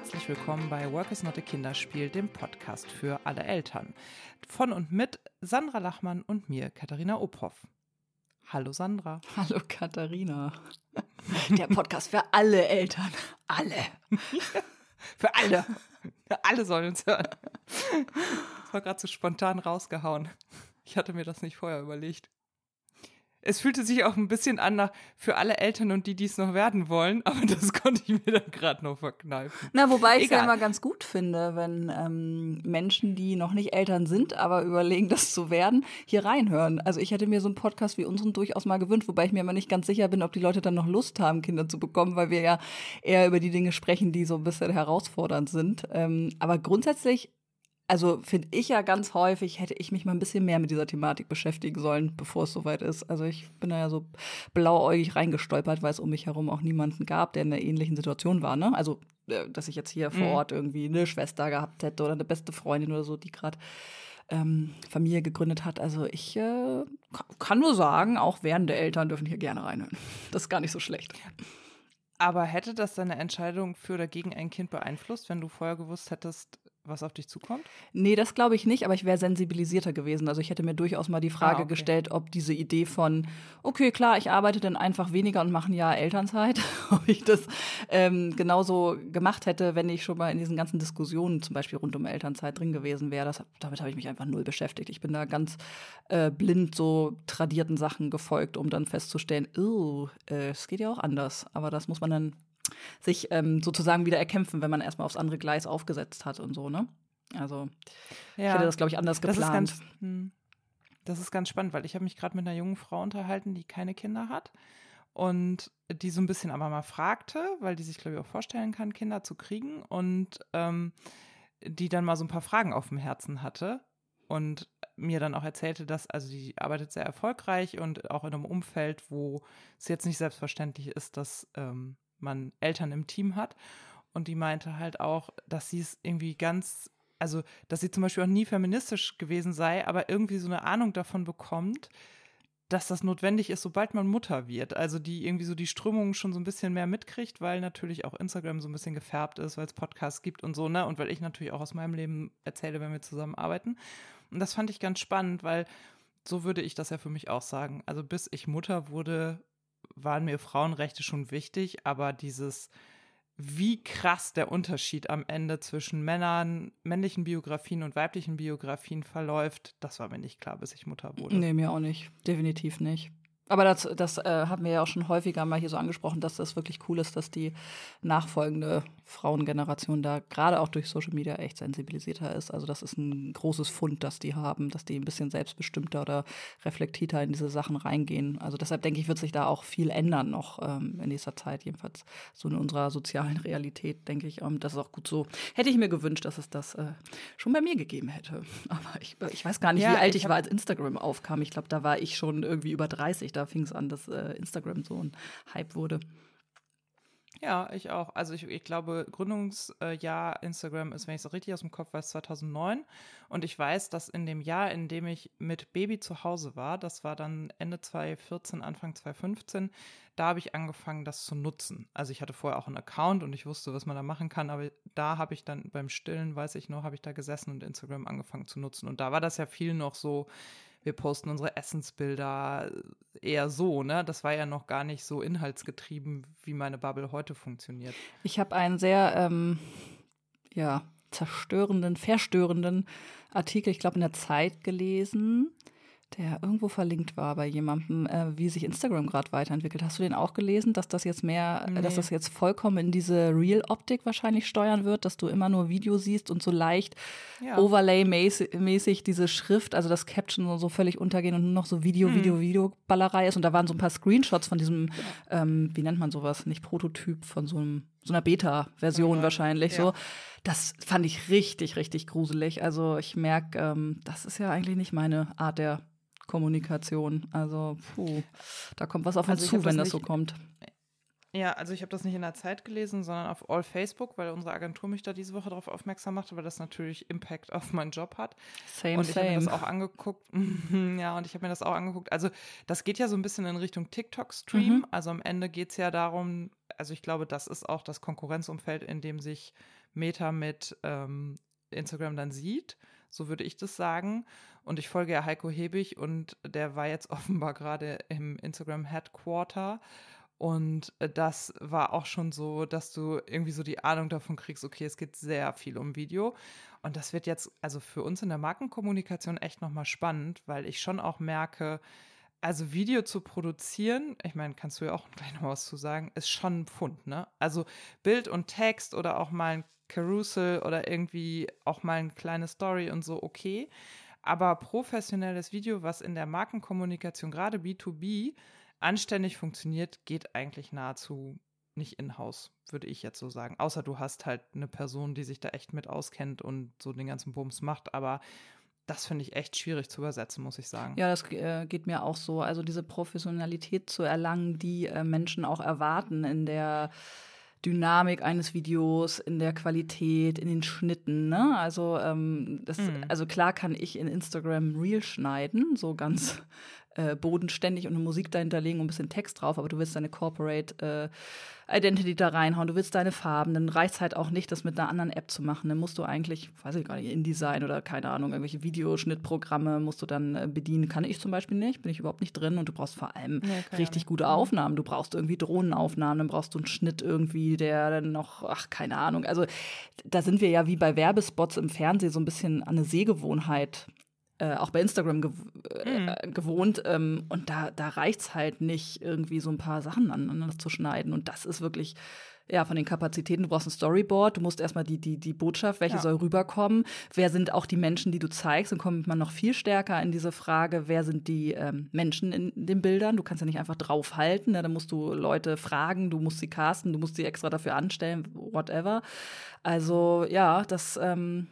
herzlich willkommen bei Work is not a Kinderspiel, dem Podcast für alle Eltern. Von und mit Sandra Lachmann und mir, Katharina Ophoff. Hallo Sandra. Hallo Katharina. Der Podcast für alle Eltern. Alle. für alle. Alle sollen uns hören. Das war gerade so spontan rausgehauen. Ich hatte mir das nicht vorher überlegt es fühlte sich auch ein bisschen an nach für alle Eltern und die, die es noch werden wollen, aber das konnte ich mir dann gerade noch verkneifen. Na, wobei ich es ja immer ganz gut finde, wenn ähm, Menschen, die noch nicht Eltern sind, aber überlegen, das zu werden, hier reinhören. Also ich hätte mir so einen Podcast wie unseren durchaus mal gewünscht, wobei ich mir immer nicht ganz sicher bin, ob die Leute dann noch Lust haben, Kinder zu bekommen, weil wir ja eher über die Dinge sprechen, die so ein bisschen herausfordernd sind. Ähm, aber grundsätzlich also finde ich ja ganz häufig, hätte ich mich mal ein bisschen mehr mit dieser Thematik beschäftigen sollen, bevor es soweit ist. Also ich bin da ja so blauäugig reingestolpert, weil es um mich herum auch niemanden gab, der in einer ähnlichen Situation war. Ne? Also, äh, dass ich jetzt hier vor mhm. Ort irgendwie eine Schwester gehabt hätte oder eine beste Freundin oder so, die gerade ähm, Familie gegründet hat. Also ich äh, kann nur sagen, auch werdende Eltern dürfen hier gerne reinhören. Das ist gar nicht so schlecht. Aber hätte das deine Entscheidung für oder gegen ein Kind beeinflusst, wenn du vorher gewusst hättest, was auf dich zukommt? Nee, das glaube ich nicht, aber ich wäre sensibilisierter gewesen. Also ich hätte mir durchaus mal die Frage ah, okay. gestellt, ob diese Idee von, okay, klar, ich arbeite dann einfach weniger und mache ein Jahr Elternzeit, ob ich das ähm, genauso gemacht hätte, wenn ich schon mal in diesen ganzen Diskussionen, zum Beispiel rund um Elternzeit, drin gewesen wäre. Das, damit habe ich mich einfach null beschäftigt. Ich bin da ganz äh, blind so tradierten Sachen gefolgt, um dann festzustellen, oh, äh, es geht ja auch anders. Aber das muss man dann sich ähm, sozusagen wieder erkämpfen, wenn man erstmal aufs andere Gleis aufgesetzt hat und so, ne? Also ja, ich hätte das, glaube ich, anders geplant. Das ist ganz, hm, das ist ganz spannend, weil ich habe mich gerade mit einer jungen Frau unterhalten, die keine Kinder hat und die so ein bisschen aber mal fragte, weil die sich, glaube ich, auch vorstellen kann, Kinder zu kriegen und ähm, die dann mal so ein paar Fragen auf dem Herzen hatte und mir dann auch erzählte, dass, also die arbeitet sehr erfolgreich und auch in einem Umfeld, wo es jetzt nicht selbstverständlich ist, dass ähm, man Eltern im Team hat. Und die meinte halt auch, dass sie es irgendwie ganz, also dass sie zum Beispiel auch nie feministisch gewesen sei, aber irgendwie so eine Ahnung davon bekommt, dass das notwendig ist, sobald man Mutter wird. Also die irgendwie so die Strömungen schon so ein bisschen mehr mitkriegt, weil natürlich auch Instagram so ein bisschen gefärbt ist, weil es Podcasts gibt und so, ne? Und weil ich natürlich auch aus meinem Leben erzähle, wenn wir zusammenarbeiten. Und das fand ich ganz spannend, weil so würde ich das ja für mich auch sagen. Also bis ich Mutter wurde, waren mir Frauenrechte schon wichtig, aber dieses, wie krass der Unterschied am Ende zwischen Männern, männlichen Biografien und weiblichen Biografien verläuft, das war mir nicht klar, bis ich Mutter wurde. Nee, mir auch nicht. Definitiv nicht. Aber das, das äh, haben wir ja auch schon häufiger mal hier so angesprochen, dass das wirklich cool ist, dass die nachfolgende Frauengeneration da gerade auch durch Social Media echt sensibilisierter ist. Also das ist ein großes Fund, das die haben, dass die ein bisschen selbstbestimmter oder reflektierter in diese Sachen reingehen. Also deshalb denke ich, wird sich da auch viel ändern noch ähm, in nächster Zeit, jedenfalls so in unserer sozialen Realität, denke ich. Ähm, das ist auch gut so. Hätte ich mir gewünscht, dass es das äh, schon bei mir gegeben hätte. Aber ich, ich weiß gar nicht, ja, wie alt ich, ich war, als Instagram aufkam. Ich glaube, da war ich schon irgendwie über 30. Da fing es an, dass äh, Instagram so ein Hype wurde. Ja, ich auch. Also ich, ich glaube, Gründungsjahr Instagram ist, wenn ich es richtig aus dem Kopf weiß, 2009. Und ich weiß, dass in dem Jahr, in dem ich mit Baby zu Hause war, das war dann Ende 2014, Anfang 2015, da habe ich angefangen, das zu nutzen. Also ich hatte vorher auch einen Account und ich wusste, was man da machen kann, aber da habe ich dann beim Stillen, weiß ich noch, habe ich da gesessen und Instagram angefangen zu nutzen. Und da war das ja viel noch so, wir posten unsere Essensbilder eher so, ne? Das war ja noch gar nicht so inhaltsgetrieben, wie meine Bubble heute funktioniert. Ich habe einen sehr, ähm, ja, zerstörenden, verstörenden Artikel, ich glaube, in der Zeit gelesen der irgendwo verlinkt war bei jemandem, äh, wie sich Instagram gerade weiterentwickelt. Hast du den auch gelesen, dass das jetzt mehr, nee. dass das jetzt vollkommen in diese Real-Optik wahrscheinlich steuern wird, dass du immer nur Video siehst und so leicht ja. Overlay-mäßig diese Schrift, also das Caption so völlig untergehen und nur noch so Video, hm. Video, Video-Ballerei ist. Und da waren so ein paar Screenshots von diesem, ähm, wie nennt man sowas, nicht Prototyp, von so einem so einer Beta-Version ja. wahrscheinlich ja. so. Das fand ich richtig, richtig gruselig. Also ich merke, ähm, das ist ja eigentlich nicht meine Art der Kommunikation. Also, puh, da kommt was auf uns also zu, wenn das, das so kommt. Ja, also ich habe das nicht in der Zeit gelesen, sondern auf All Facebook, weil unsere Agentur mich da diese Woche darauf aufmerksam machte, weil das natürlich Impact auf meinen Job hat. Same, und ich habe mir das auch angeguckt. ja, und ich habe mir das auch angeguckt. Also das geht ja so ein bisschen in Richtung TikTok-Stream. Mhm. Also am Ende geht es ja darum, also ich glaube, das ist auch das Konkurrenzumfeld, in dem sich Meta mit ähm, Instagram dann sieht. So würde ich das sagen. Und ich folge ja Heiko Hebig und der war jetzt offenbar gerade im Instagram Headquarter. Und äh, das war auch schon so, dass du irgendwie so die Ahnung davon kriegst, okay, es geht sehr viel um Video. Und das wird jetzt also für uns in der Markenkommunikation echt nochmal spannend, weil ich schon auch merke, also Video zu produzieren, ich meine, kannst du ja auch gleich noch was zu sagen, ist schon ein Pfund, ne? Also Bild und Text oder auch mal ein Carousel oder irgendwie auch mal eine kleine Story und so, okay. Aber professionelles Video, was in der Markenkommunikation, gerade B2B, anständig funktioniert, geht eigentlich nahezu nicht in-house, würde ich jetzt so sagen. Außer du hast halt eine Person, die sich da echt mit auskennt und so den ganzen Bums macht. Aber das finde ich echt schwierig zu übersetzen, muss ich sagen. Ja, das äh, geht mir auch so. Also diese Professionalität zu erlangen, die äh, Menschen auch erwarten in der Dynamik eines Videos, in der Qualität, in den Schnitten. Ne? Also, ähm, das, mhm. also klar kann ich in Instagram Reel schneiden, so ganz äh, bodenständig und eine Musik dahinter legen und ein bisschen Text drauf, aber du willst deine Corporate äh, Identity da reinhauen, du willst deine Farben, dann reicht es halt auch nicht, das mit einer anderen App zu machen. Dann musst du eigentlich, weiß ich gar nicht, InDesign oder keine Ahnung, irgendwelche Videoschnittprogramme musst du dann äh, bedienen. Kann ich zum Beispiel nicht, bin ich überhaupt nicht drin und du brauchst vor allem nee, richtig gute mhm. Aufnahmen. Du brauchst irgendwie Drohnenaufnahmen, dann brauchst du einen Schnitt irgendwie, der dann noch, ach, keine Ahnung. Also da sind wir ja wie bei Werbespots im Fernsehen so ein bisschen an eine Sehgewohnheit äh, auch bei Instagram gew äh, mhm. gewohnt. Ähm, und da, da reicht es halt nicht, irgendwie so ein paar Sachen aneinander zu schneiden. Und das ist wirklich, ja, von den Kapazitäten, du brauchst ein Storyboard, du musst erstmal die, die, die Botschaft, welche ja. soll rüberkommen, wer sind auch die Menschen, die du zeigst, dann kommt man noch viel stärker in diese Frage, wer sind die ähm, Menschen in den Bildern, du kannst ja nicht einfach draufhalten, ne? da musst du Leute fragen, du musst sie casten, du musst sie extra dafür anstellen, whatever. Also ja, das ähm,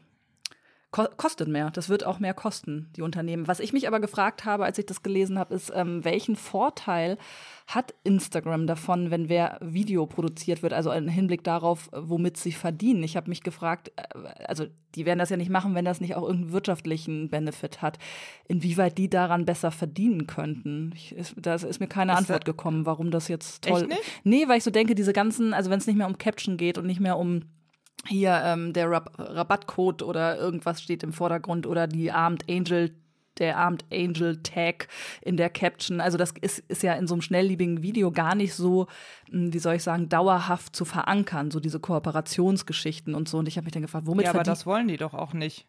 kostet mehr. Das wird auch mehr kosten, die Unternehmen. Was ich mich aber gefragt habe, als ich das gelesen habe, ist, ähm, welchen Vorteil hat Instagram davon, wenn wer Video produziert wird, also im Hinblick darauf, womit sie verdienen. Ich habe mich gefragt, äh, also die werden das ja nicht machen, wenn das nicht auch irgendeinen wirtschaftlichen Benefit hat, inwieweit die daran besser verdienen könnten. Ich, ist, da ist mir keine ist Antwort gekommen, warum das jetzt toll ist. Nee, weil ich so denke, diese ganzen, also wenn es nicht mehr um Caption geht und nicht mehr um hier ähm, der Rab Rabattcode oder irgendwas steht im Vordergrund oder die Armed Angel der Armed Angel Tag in der Caption. Also das ist, ist ja in so einem schnelllebigen Video gar nicht so, hm, wie soll ich sagen, dauerhaft zu verankern, so diese Kooperationsgeschichten und so. Und ich habe mich dann gefragt, womit Ja, aber das wollen die doch auch nicht.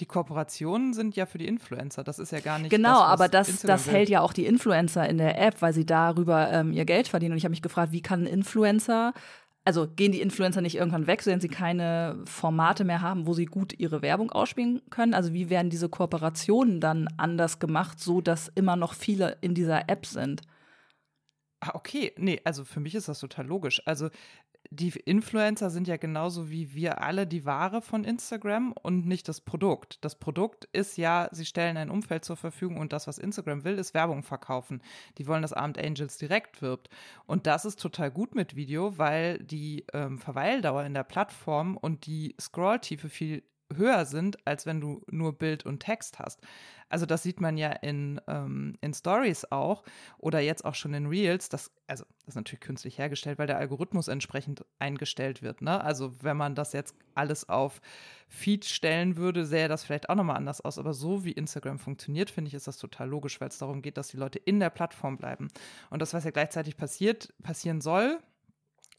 Die Kooperationen sind ja für die Influencer. Das ist ja gar nicht. Genau, das, aber das, das hält ja auch die Influencer in der App, weil sie darüber ähm, ihr Geld verdienen. Und ich habe mich gefragt, wie kann ein Influencer also gehen die Influencer nicht irgendwann weg, wenn sie keine Formate mehr haben, wo sie gut ihre Werbung ausspielen können? Also wie werden diese Kooperationen dann anders gemacht, so dass immer noch viele in dieser App sind? Ah, okay. Nee, also für mich ist das total logisch. Also die Influencer sind ja genauso wie wir alle die Ware von Instagram und nicht das Produkt. Das Produkt ist ja, sie stellen ein Umfeld zur Verfügung und das, was Instagram will, ist Werbung verkaufen. Die wollen, dass Abend Angels direkt wirbt. Und das ist total gut mit Video, weil die ähm, Verweildauer in der Plattform und die Scrolltiefe viel höher sind, als wenn du nur Bild und Text hast. Also das sieht man ja in, ähm, in Stories auch oder jetzt auch schon in Reels. Das, also das ist natürlich künstlich hergestellt, weil der Algorithmus entsprechend eingestellt wird. Ne? Also wenn man das jetzt alles auf Feed stellen würde, sähe das vielleicht auch nochmal anders aus. Aber so wie Instagram funktioniert, finde ich, ist das total logisch, weil es darum geht, dass die Leute in der Plattform bleiben. Und das, was ja gleichzeitig passiert, passieren soll,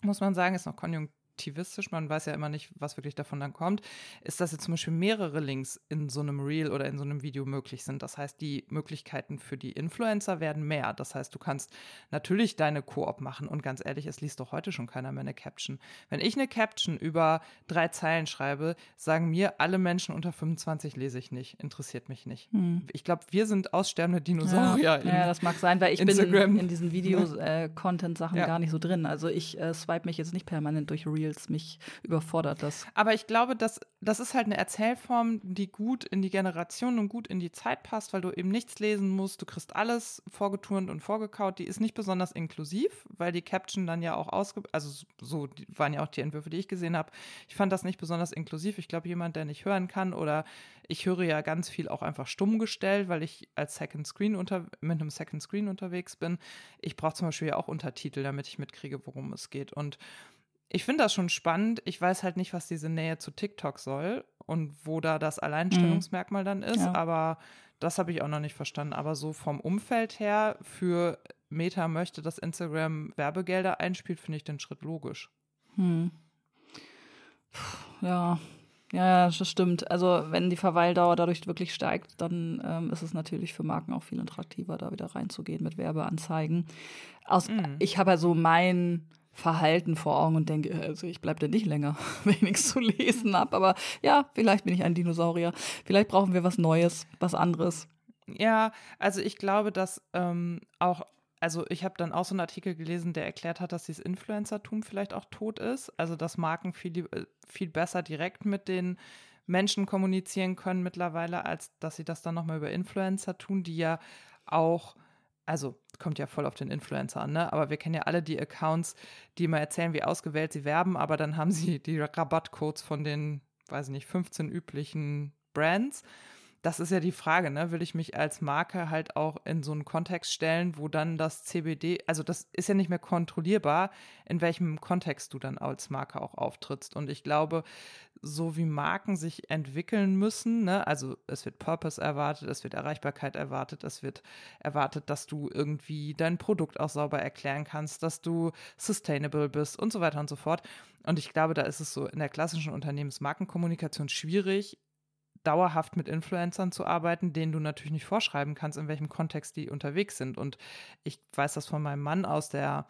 muss man sagen, ist noch konjunktiv aktivistisch, man weiß ja immer nicht, was wirklich davon dann kommt, ist, dass jetzt zum Beispiel mehrere Links in so einem Reel oder in so einem Video möglich sind. Das heißt, die Möglichkeiten für die Influencer werden mehr. Das heißt, du kannst natürlich deine Koop machen und ganz ehrlich, es liest doch heute schon keiner mehr eine Caption. Wenn ich eine Caption über drei Zeilen schreibe, sagen mir alle Menschen unter 25 lese ich nicht, interessiert mich nicht. Hm. Ich glaube, wir sind aussterbende Dinosaurier. Ja, ja, das mag sein, weil ich Instagram. bin in diesen Video-Content-Sachen äh, ja. gar nicht so drin. Also ich äh, swipe mich jetzt nicht permanent durch Reels Reels. Mich überfordert das. Aber ich glaube, dass, das ist halt eine Erzählform, die gut in die Generation und gut in die Zeit passt, weil du eben nichts lesen musst. Du kriegst alles vorgeturnt und vorgekaut. Die ist nicht besonders inklusiv, weil die Caption dann ja auch ausge... Also so waren ja auch die Entwürfe, die ich gesehen habe. Ich fand das nicht besonders inklusiv. Ich glaube, jemand, der nicht hören kann oder ich höre ja ganz viel auch einfach stumm gestellt, weil ich als Second Screen unter, mit einem Second Screen unterwegs bin. Ich brauche zum Beispiel ja auch Untertitel, damit ich mitkriege, worum es geht. Und ich finde das schon spannend. Ich weiß halt nicht, was diese Nähe zu TikTok soll und wo da das Alleinstellungsmerkmal dann ist, Ja. aber das habe ich auch noch nicht verstanden. Aber so vom Umfeld her, für Meta möchte, dass Instagram Werbegelder einspielt, finde ich den Schritt logisch. Hm. Ja, ja, das stimmt. Also wenn die Verweildauer dadurch wirklich steigt, dann ähm, ist es natürlich für Marken auch viel attraktiver, da wieder reinzugehen mit Werbeanzeigen. Aus, Mhm. Ich habe ja so mein Verhalten vor Augen und denke, also ich bleibe da nicht länger, wenn ich nichts zu lesen habe. Aber ja, vielleicht bin ich ein Dinosaurier. Vielleicht brauchen wir was Neues, was anderes. Ja, also ich glaube, dass ähm, auch, also ich habe dann auch so einen Artikel gelesen, der erklärt hat, dass dieses Influencertum vielleicht auch tot ist. Also dass Marken viel, äh, viel besser direkt mit den Menschen kommunizieren können mittlerweile, als dass sie das dann nochmal über Influencer tun, die ja auch, also kommt ja voll auf den Influencer an, ne? Aber wir kennen ja alle die Accounts, die immer erzählen, wie ausgewählt sie werben, aber dann haben sie die Rabattcodes von den, weiß ich nicht, 15 üblichen Brands das ist ja die Frage, ne? Will ich mich als Marke halt auch in so einen Kontext stellen, wo dann das CBD, also das ist ja nicht mehr kontrollierbar, in welchem Kontext du dann als Marke auch auftrittst. Und ich glaube, so wie Marken sich entwickeln müssen, ne? Also es wird Purpose erwartet, es wird Erreichbarkeit erwartet, es wird erwartet, dass du irgendwie dein Produkt auch sauber erklären kannst, dass du sustainable bist und so weiter und so fort. Und ich glaube, da ist es so in der klassischen Unternehmensmarkenkommunikation schwierig, dauerhaft mit Influencern zu arbeiten, denen du natürlich nicht vorschreiben kannst, in welchem Kontext die unterwegs sind. Und ich weiß das von meinem Mann aus der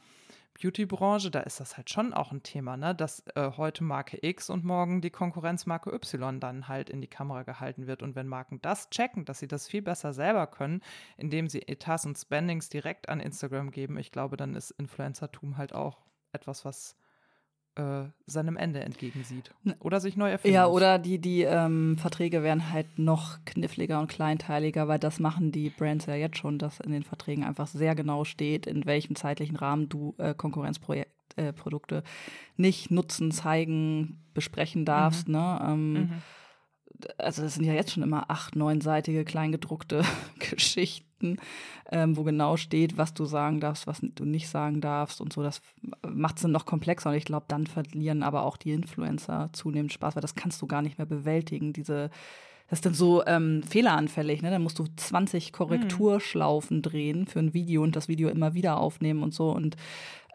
Beauty-Branche, da ist das halt schon auch ein Thema, ne? dass äh, heute Marke X und morgen die Konkurrenzmarke Y dann halt in die Kamera gehalten wird. Und wenn Marken das checken, dass sie das viel besser selber können, indem sie Etats und Spendings direkt an Instagram geben, ich glaube, dann ist Influencertum halt auch etwas, was äh, seinem Ende entgegensieht. Oder sich neu erfinden Ja, oder die, die ähm, Verträge werden halt noch kniffliger und kleinteiliger, weil das machen die Brands ja jetzt schon, dass in den Verträgen einfach sehr genau steht, in welchem zeitlichen Rahmen du äh, Konkurrenzprodukte äh, Produkte nicht nutzen, zeigen, besprechen darfst. Ne? Ähm, Mhm. also das sind ja jetzt schon immer acht, neunseitige kleingedruckte Geschichten, ähm, wo genau steht, was du sagen darfst, was du nicht sagen darfst und so. Das macht es dann noch komplexer und ich glaube, dann verlieren aber auch die Influencer zunehmend Spaß, weil das kannst du gar nicht mehr bewältigen, diese das ist dann so ähm, fehleranfällig, ne? Dann musst du 20 Korrekturschlaufen drehen für ein Video und das Video immer wieder aufnehmen und so. Und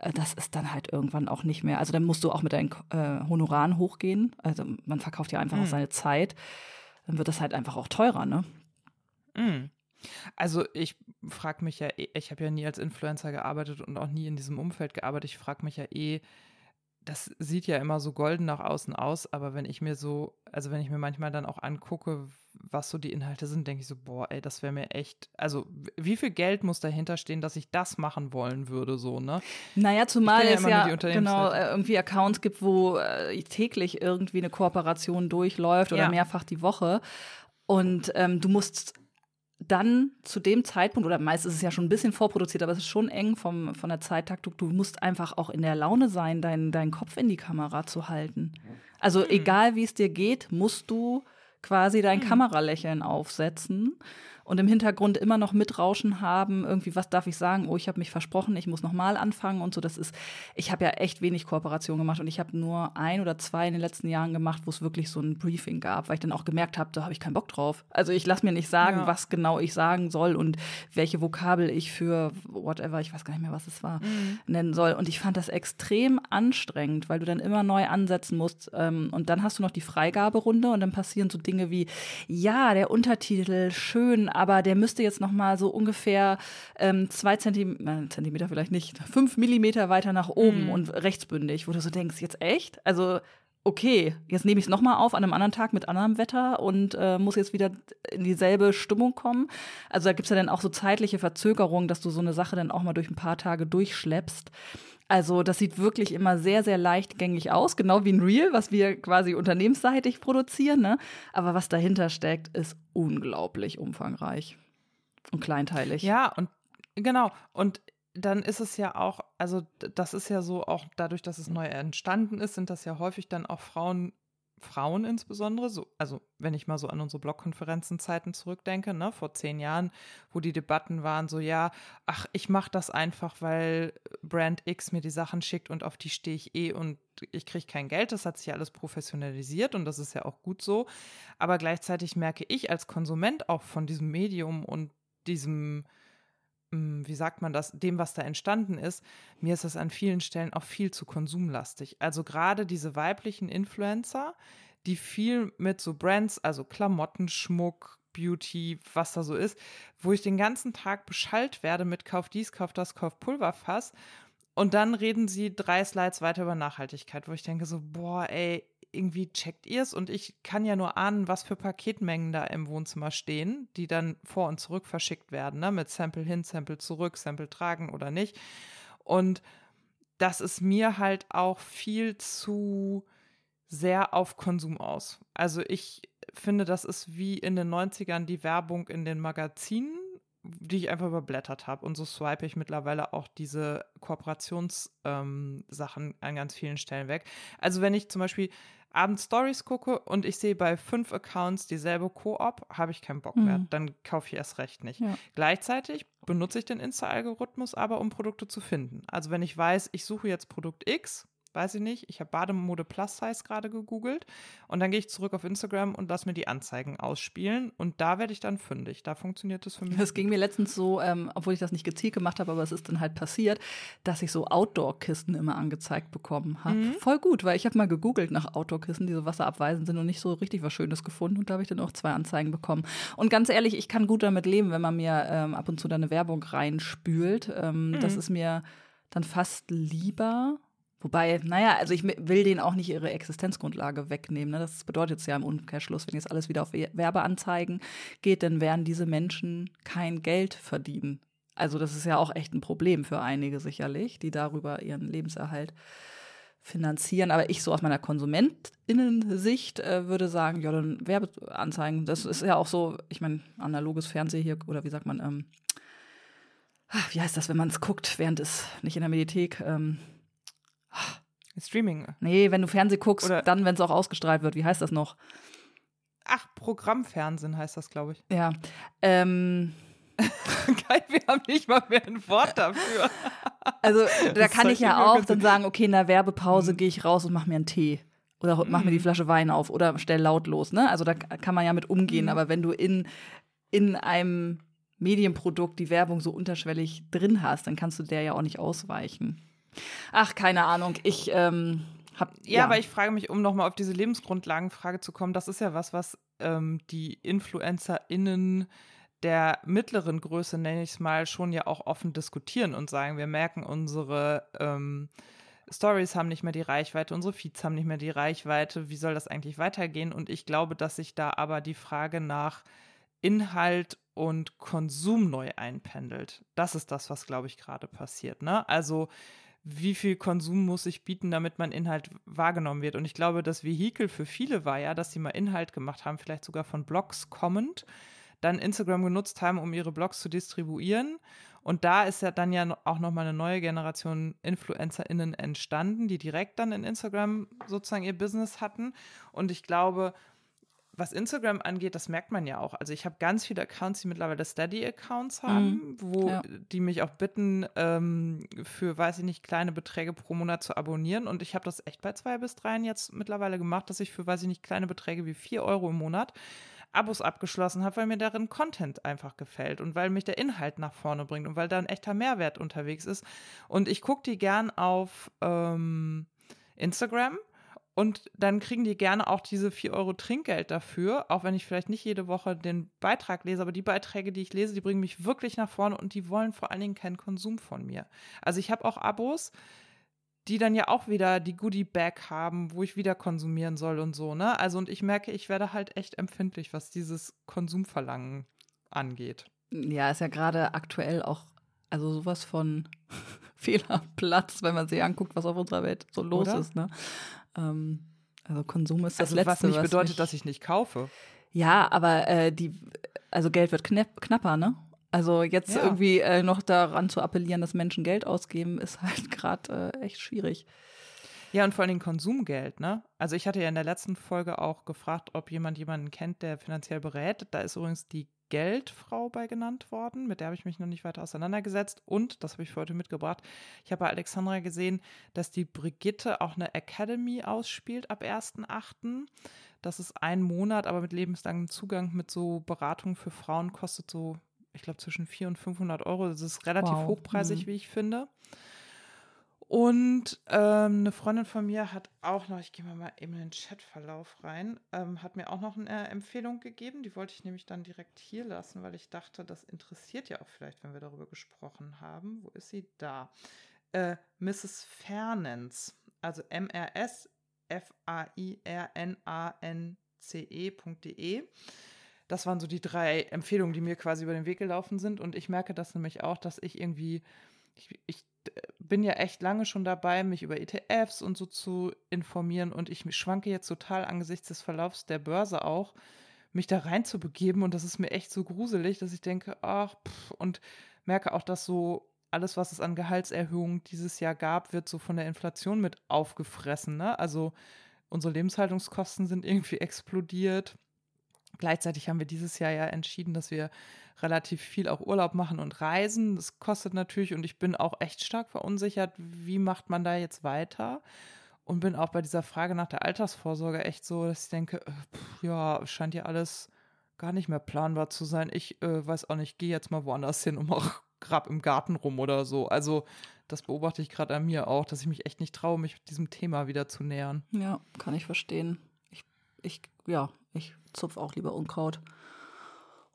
äh, das ist dann halt irgendwann auch nicht mehr. Also dann musst du auch mit deinen äh, Honoraren hochgehen. Also man verkauft ja einfach auch Mhm. seine Zeit. Dann wird das halt einfach auch teurer, ne? Mm. Also ich frage mich ja, eh- ich habe ja nie als Influencer gearbeitet und auch nie in diesem Umfeld gearbeitet. Ich frage mich ja eh, das sieht ja immer so golden nach außen aus, aber wenn ich mir so, also wenn ich mir manchmal dann auch angucke, was so die Inhalte sind, denke ich so, boah, ey, das wäre mir echt, also wie viel Geld muss dahinter stehen, dass ich das machen wollen würde, so, ne? Naja, zumal ja es ja Unternehmensseite. genau äh, irgendwie Accounts gibt, wo äh, täglich irgendwie eine Kooperation durchläuft oder Ja. mehrfach die Woche. Und ähm, du musst dann zu dem Zeitpunkt, oder meist ist es ja schon ein bisschen vorproduziert, aber es ist schon eng vom, von der Zeittaktung, du musst einfach auch in der Laune sein, deinen deinen Kopf in die Kamera zu halten. Also Hm. egal wie es dir geht, musst du quasi dein Kameralächeln aufsetzen und im Hintergrund immer noch mitrauschen haben, irgendwie, was darf ich sagen? Oh, ich habe mich versprochen, ich muss nochmal anfangen und so. Das ist, ich habe ja echt wenig Kooperation gemacht und ich habe nur ein oder zwei in den letzten Jahren gemacht, wo es wirklich so ein Briefing gab, weil ich dann auch gemerkt habe, da habe ich keinen Bock drauf. Also ich lasse mir nicht sagen, Ja. was genau ich sagen soll und welche Vokabel ich für whatever, ich weiß gar nicht mehr, was es war, nennen soll. Und ich fand das extrem anstrengend, weil du dann immer neu ansetzen musst. Ähm, und dann hast du noch die Freigaberunde und dann passieren so Dinge wie, ja, der Untertitel, schön, aber der müsste jetzt noch mal so ungefähr ähm, zwei Zentimeter, äh, Zentimeter vielleicht nicht, fünf Millimeter weiter nach oben Mhm. und rechtsbündig, wo du so denkst, jetzt echt? Also okay, jetzt nehme ich es nochmal auf an einem anderen Tag mit anderem Wetter und äh, muss jetzt wieder in dieselbe Stimmung kommen. Also da gibt es ja dann auch so zeitliche Verzögerungen, dass du so eine Sache dann auch mal durch ein paar Tage durchschleppst. Also das sieht wirklich immer sehr, sehr leichtgängig aus, genau wie ein Reel, was wir quasi unternehmensseitig produzieren. Ne? Aber was dahinter steckt, ist unglaublich umfangreich und kleinteilig. Ja, und genau. Und dann ist es ja auch, also das ist ja so auch dadurch, dass es neu entstanden ist, sind das ja häufig dann auch Frauen, Frauen insbesondere, so, also wenn ich mal so an unsere Blogkonferenzenzeiten zurückdenke, ne, vor zehn Jahren, wo die Debatten waren, so ja, ach, ich mache das einfach, weil Brand X mir die Sachen schickt und auf die stehe ich eh und ich kriege kein Geld. Das hat sich alles professionalisiert und das ist ja auch gut so. Aber gleichzeitig merke ich als Konsument auch von diesem Medium und diesem, wie sagt man das, dem, was da entstanden ist, mir ist das an vielen Stellen auch viel zu konsumlastig. Also gerade diese weiblichen Influencer, die viel mit so Brands, also Klamotten, Schmuck, Beauty, was da so ist, wo ich den ganzen Tag beschallt werde mit Kauf dies, Kauf das, Kauf Pulverfass. Und dann reden sie drei Slides weiter über Nachhaltigkeit, wo ich denke so, boah, ey, irgendwie checkt ihr es und ich kann ja nur ahnen, was für Paketmengen da im Wohnzimmer stehen, die dann vor und zurück verschickt werden, ne? mit Sample hin, Sample zurück, Sample tragen oder nicht. Und das ist mir halt auch viel zu sehr auf Konsum aus. Also ich finde, das ist wie in den 90ern die Werbung in den Magazinen, die ich einfach überblättert habe. Und so swipe ich mittlerweile auch diese Kooperationssachen ähm, an ganz vielen Stellen weg. Also wenn ich zum Beispiel abends Stories gucke und ich sehe bei fünf Accounts dieselbe Koop, habe ich keinen Bock mhm. mehr. Dann kaufe ich erst recht nicht. Ja. Gleichzeitig benutze ich den Insta-Algorithmus aber, um Produkte zu finden. Also wenn ich weiß, ich suche jetzt Produkt X, weiß ich nicht, ich habe Bademode Plus Size gerade gegoogelt und dann gehe ich zurück auf Instagram und lasse mir die Anzeigen ausspielen und da werde ich dann fündig. Da funktioniert das für mich. Das ging mir letztens so, ähm, obwohl ich das nicht gezielt gemacht habe, aber es ist dann halt passiert, dass ich so Outdoor-Kisten immer angezeigt bekommen habe. Mhm. Voll gut, weil ich habe mal gegoogelt nach Outdoor-Kisten, die so wasserabweisend sind und nicht so richtig was Schönes gefunden und da habe ich dann auch zwei Anzeigen bekommen. Und ganz ehrlich, ich kann gut damit leben, wenn man mir ähm, ab und zu da eine Werbung reinspült. Ähm, mhm. Das ist mir dann fast lieber, Wobei, naja, also ich will denen auch nicht ihre Existenzgrundlage wegnehmen. Ne? Das bedeutet es ja im Umkehrschluss, wenn jetzt alles wieder auf Werbeanzeigen geht, dann werden diese Menschen kein Geld verdienen. Also das ist ja auch echt ein Problem für einige sicherlich, die darüber ihren Lebenserhalt finanzieren. Aber ich so aus meiner KonsumentInnen-Sicht äh, würde sagen, ja, dann Werbeanzeigen, das ist ja auch so, ich meine, analoges Fernsehen hier, oder wie sagt man, ähm, ah, wie heißt das, wenn man es guckt, während es nicht in der Mediathek, ähm, Streaming. Nee, wenn du Fernsehen guckst, Oder dann, wenn es auch ausgestrahlt wird. Wie heißt das noch? Ach, Programmfernsehen heißt das, glaube ich. Ja. Ähm. Geil, wir haben nicht mal mehr ein Wort dafür. Also, da kann ich ja auch dann sagen, okay, in der Werbepause mhm. gehe ich raus und mache mir einen Tee. Oder mach mhm. mir die mhm. Flasche Wein auf oder stell lautlos, ne? Also da kann man ja mit umgehen. Mhm. Aber wenn du in, in einem Medienprodukt die Werbung so unterschwellig drin hast, dann kannst du der ja auch nicht ausweichen. Ach, keine Ahnung. Ich ähm, hab. Ja, ja, aber ich frage mich, um nochmal auf diese Lebensgrundlagenfrage zu kommen, das ist ja was, was ähm, die InfluencerInnen der mittleren Größe, nenne ich es mal, schon ja auch offen diskutieren und sagen, wir merken, unsere ähm, Stories haben nicht mehr die Reichweite, unsere Feeds haben nicht mehr die Reichweite, wie soll das eigentlich weitergehen? Und ich glaube, dass sich da aber die Frage nach Inhalt und Konsum neu einpendelt. Das ist das, was, glaube ich, gerade passiert. Ne? Also wie viel Konsum muss ich bieten, damit mein Inhalt wahrgenommen wird. Und ich glaube, das Vehikel für viele war ja, dass sie mal Inhalt gemacht haben, vielleicht sogar von Blogs kommend, dann Instagram genutzt haben, um ihre Blogs zu distribuieren. Und da ist ja dann ja auch nochmal eine neue Generation InfluencerInnen entstanden, die direkt dann in Instagram sozusagen ihr Business hatten. Und ich glaube, was Instagram angeht, das merkt man ja auch. Also ich habe ganz viele Accounts, die mittlerweile Steady-Accounts haben, mhm. wo ja. die mich auch bitten, ähm, für, weiß ich nicht, kleine Beträge pro Monat zu abonnieren. Und ich habe das echt bei zwei bis dreien jetzt mittlerweile gemacht, dass ich für, weiß ich nicht, kleine Beträge wie vier Euro im Monat Abos abgeschlossen habe, weil mir darin Content einfach gefällt und weil mich der Inhalt nach vorne bringt und weil da ein echter Mehrwert unterwegs ist. Und ich gucke die gern auf ähm, Instagram und dann kriegen die gerne auch diese 4 Euro Trinkgeld dafür, auch wenn ich vielleicht nicht jede Woche den Beitrag lese, aber die Beiträge, die ich lese, die bringen mich wirklich nach vorne und die wollen vor allen Dingen keinen Konsum von mir. Also ich habe auch Abos, die dann ja auch wieder die Goodie-Bag haben, wo ich wieder konsumieren soll und so, ne? Also und ich merke, ich werde halt echt empfindlich, was dieses Konsumverlangen angeht. Ja, ist ja gerade aktuell auch, also sowas von Fehlerplatz, wenn man sich anguckt, was auf unserer Welt so los Oder? ist, ne? Ähm, also Konsum ist das also, Letzte. Was nicht was bedeutet, mich, dass ich nicht kaufe. Ja, aber äh, die, also Geld wird knapp, knapper, ne? Also jetzt ja. irgendwie äh, noch daran zu appellieren, dass Menschen Geld ausgeben, ist halt gerade äh, echt schwierig. Ja, und vor allem Konsumgeld, ne? Also ich hatte ja in der letzten Folge auch gefragt, ob jemand jemanden kennt, der finanziell berät. Da ist übrigens die Geldfrau bei genannt worden. Mit der habe ich mich noch nicht weiter auseinandergesetzt. Und, das habe ich für heute mitgebracht, ich habe bei Alexandra gesehen, dass die Brigitte auch eine Academy ausspielt ab 1.8. Das ist ein Monat, aber mit lebenslangem Zugang mit so Beratung für Frauen kostet so, ich glaube, zwischen 400 und 500 Euro. Das ist relativ wow. hochpreisig, mhm. wie ich finde. Und ähm, eine Freundin von mir hat auch noch, ich gehe mal, eben in den Chatverlauf rein, ähm, hat mir auch noch eine Empfehlung gegeben. Die wollte ich nämlich dann direkt hier lassen, weil ich dachte, das interessiert ja auch vielleicht, wenn wir darüber gesprochen haben. Wo ist sie? Da. Äh, Mrs. Fernans, also M-R-S F-A-I-R-N-A-N-C-E.de. Das waren so die drei Empfehlungen, die mir quasi über den Weg gelaufen sind. Und ich merke das nämlich auch, dass ich irgendwie, ich, ich bin ja echt lange schon dabei, mich über ETFs und so zu informieren. Und ich schwanke jetzt total angesichts des Verlaufs der Börse auch, mich da reinzubegeben. Und das ist mir echt so gruselig, dass ich denke, ach, pff, und merke auch, dass so alles, was es an Gehaltserhöhungen dieses Jahr gab, wird so von der Inflation mit aufgefressen. Ne? Also unsere Lebenshaltungskosten sind irgendwie explodiert. Gleichzeitig haben wir dieses Jahr ja entschieden, dass wir relativ viel auch Urlaub machen und reisen. Das kostet natürlich und ich bin auch echt stark verunsichert, wie macht man da jetzt weiter? Und bin auch bei dieser Frage nach der Altersvorsorge echt so, dass ich denke, äh, pff, ja, scheint ja alles gar nicht mehr planbar zu sein. Ich äh, weiß auch nicht, gehe jetzt mal woanders hin, um auch grab im Garten rum oder so. Also das beobachte ich gerade an mir auch, dass ich mich echt nicht traue, mich diesem Thema wieder zu nähern. Ja, kann ich verstehen. Ich, ich ja, ich zupf auch lieber Unkraut.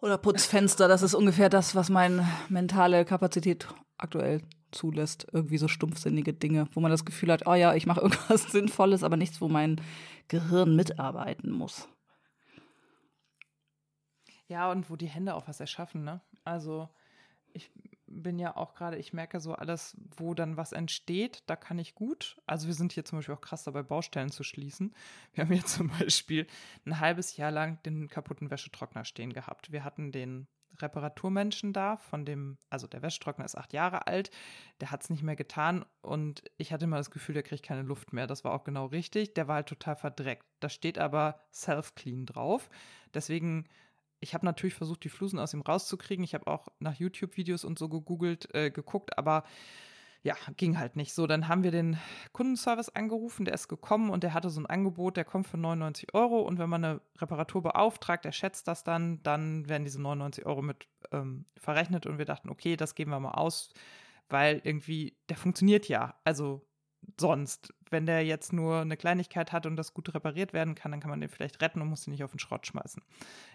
Oder Putzfenster, das ist ungefähr das, was meine mentale Kapazität aktuell zulässt. Irgendwie so stumpfsinnige Dinge, wo man das Gefühl hat, oh ja, ich mache irgendwas Sinnvolles, aber nichts, wo mein Gehirn mitarbeiten muss. Ja, und wo die Hände auch was erschaffen, ne? Also ich bin ja auch gerade, ich merke so alles, wo dann was entsteht, da kann ich gut. Also wir sind hier zum Beispiel auch krass dabei, Baustellen zu schließen. Wir haben hier zum Beispiel ein halbes Jahr lang den kaputten Wäschetrockner stehen gehabt. Wir hatten den Reparaturmenschen da, von dem, also der Wäschetrockner ist acht Jahre alt, der hat es nicht mehr getan und ich hatte immer das Gefühl, der kriegt keine Luft mehr. Das war auch genau richtig. Der war halt total verdreckt. Da steht aber Self-Clean drauf. Deswegen ich habe natürlich versucht, die Flusen aus ihm rauszukriegen. Ich habe auch nach YouTube-Videos und so gegoogelt, äh, geguckt, aber ja, ging halt nicht so. Dann haben wir den Kundenservice angerufen, der ist gekommen und der hatte so ein Angebot, der kommt für 99 Euro und wenn man eine Reparatur beauftragt, der schätzt das dann, dann werden diese 99 Euro mit ähm, verrechnet und wir dachten, okay, das geben wir mal aus, weil irgendwie, der funktioniert ja. Also sonst. Wenn der jetzt nur eine Kleinigkeit hat und das gut repariert werden kann, dann kann man den vielleicht retten und muss ihn nicht auf den Schrott schmeißen.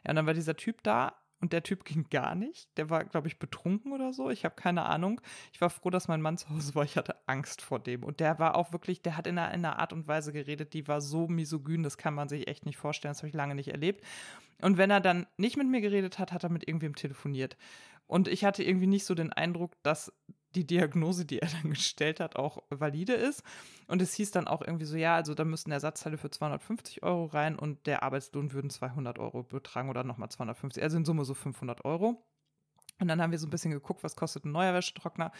Ja, und dann war dieser Typ da und der Typ ging gar nicht. Der war, glaube ich, betrunken oder so. Ich habe keine Ahnung. Ich war froh, dass mein Mann zu Hause war. Ich hatte Angst vor dem. Und der war auch wirklich, der hat in einer, in einer Art und Weise geredet, die war so misogyn, das kann man sich echt nicht vorstellen. Das habe ich lange nicht erlebt. Und wenn er dann nicht mit mir geredet hat, hat er mit irgendwem telefoniert. Und ich hatte irgendwie nicht so den Eindruck, dass die Diagnose, die er dann gestellt hat, auch valide ist. Und es hieß dann auch irgendwie so, ja, also da müssten Ersatzteile für 250 Euro rein und der Arbeitslohn würden 200 Euro betragen oder nochmal 250, also in Summe so 500 Euro. Und dann haben wir so ein bisschen geguckt, was kostet ein neuer Wäschetrockner.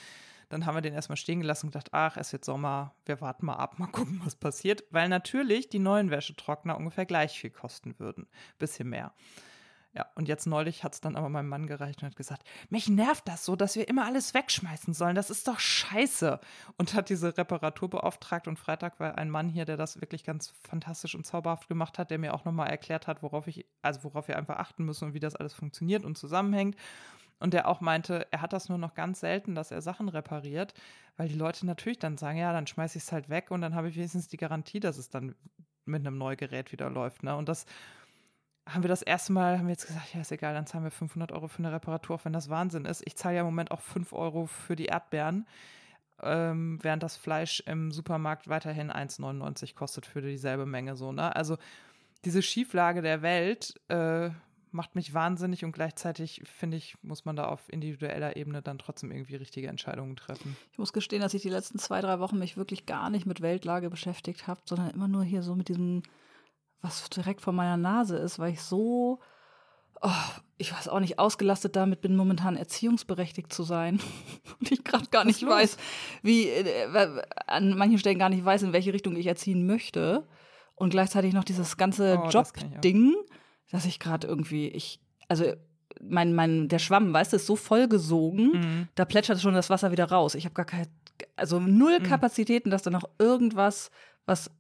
Dann haben wir den erstmal stehen gelassen und gedacht, ach, es wird Sommer, wir warten mal ab, mal gucken, was passiert. Weil natürlich die neuen Wäschetrockner ungefähr gleich viel kosten würden. Bisschen mehr. Ja, und jetzt neulich hat es dann aber meinem Mann gereicht und hat gesagt, mich nervt das so, dass wir immer alles wegschmeißen sollen. Das ist doch scheiße. Und hat diese Reparatur beauftragt. Und Freitag war ein Mann hier, der das wirklich ganz fantastisch und zauberhaft gemacht hat, der mir auch nochmal erklärt hat, worauf ich, also worauf wir einfach achten müssen und wie das alles funktioniert und zusammenhängt. Und der auch meinte, er hat das nur noch ganz selten, dass er Sachen repariert, weil die Leute natürlich dann sagen, ja, dann schmeiße ich es halt weg und dann habe ich wenigstens die Garantie, dass es dann mit einem Neugerät wieder läuft. Ne? Und das haben wir das erste Mal, haben wir jetzt gesagt, ja, ist egal, dann zahlen wir 500 Euro für eine Reparatur, auch wenn das Wahnsinn ist. Ich zahle ja im Moment auch 5 Euro für die Erdbeeren, ähm, während das Fleisch im Supermarkt weiterhin 1,99 kostet für dieselbe Menge. So, ne? Also diese Schieflage der Welt äh, macht mich wahnsinnig und gleichzeitig, finde ich, muss man da auf individueller Ebene dann trotzdem irgendwie richtige Entscheidungen treffen. Ich muss gestehen, dass ich die letzten zwei, drei Wochen mich wirklich gar nicht mit Weltlage beschäftigt habe, sondern immer nur hier so mit diesem was direkt vor meiner Nase ist, weil ich so, oh, ich weiß auch nicht, ausgelastet damit bin, momentan erziehungsberechtigt zu sein. Und ich gerade gar nicht weiß, wie, äh, an manchen Stellen gar nicht weiß, in welche Richtung ich erziehen möchte. Und gleichzeitig noch dieses ganze oh, Job-Ding, das dass ich gerade irgendwie, ich, also mein, mein, der Schwamm, weißt du, ist so vollgesogen, Mhm. da plätschert schon das Wasser wieder raus. Ich habe gar keine, also null Mhm. Kapazitäten, dass da noch irgendwas, was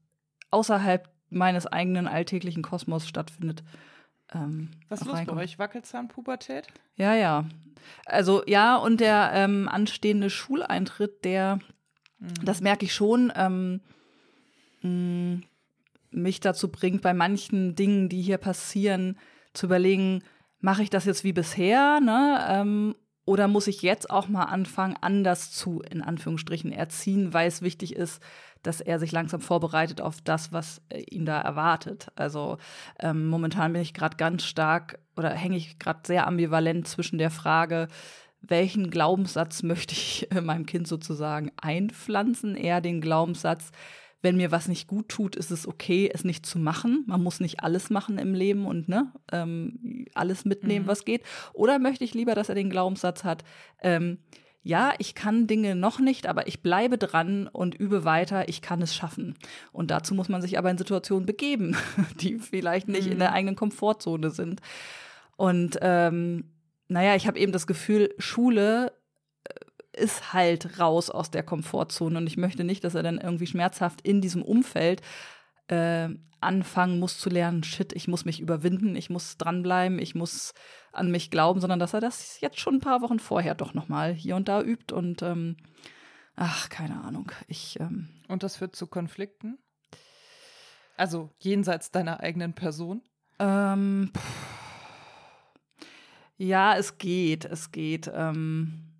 außerhalb meines eigenen alltäglichen Kosmos stattfindet. Ähm, Was ist los bei euch? Wackelzahnpubertät? Ja, ja. Also ja, und der ähm, anstehende Schuleintritt, der, Mhm. das merke ich schon, ähm, mh, mich dazu bringt, bei manchen Dingen, die hier passieren, zu überlegen, mache ich das jetzt wie bisher, ne? Oder muss ich jetzt auch mal anfangen, anders zu, in Anführungsstrichen, erziehen, weil es wichtig ist, dass er sich langsam vorbereitet auf das, was äh, ihn da erwartet. Also ähm, momentan bin ich gerade ganz stark oder hänge ich gerade sehr ambivalent zwischen der Frage, welchen Glaubenssatz möchte ich äh, meinem Kind sozusagen einpflanzen? Eher den Glaubenssatz, wenn mir was nicht gut tut, ist es okay, es nicht zu machen. Man muss nicht alles machen im Leben und ne, ähm, alles mitnehmen, Mhm. was geht. Oder möchte ich lieber, dass er den Glaubenssatz hat, ähm, ja, ich kann Dinge noch nicht, aber ich bleibe dran und übe weiter, ich kann es schaffen. Und dazu muss man sich aber in Situationen begeben, die vielleicht nicht in Mhm. der eigenen Komfortzone sind. Und ähm, naja, ich habe eben das Gefühl, Schule ist halt raus aus der Komfortzone und ich möchte nicht, dass er dann irgendwie schmerzhaft in diesem Umfeld äh, anfangen muss zu lernen, shit, ich muss mich überwinden, ich muss dranbleiben, ich muss an mich glauben, sondern dass er das jetzt schon ein paar Wochen vorher doch noch mal hier und da übt und ähm, ach, keine Ahnung, ich ähm, Und das führt zu Konflikten? Also jenseits deiner eigenen Person? ähm, pff. ja, es geht, es geht. Ähm,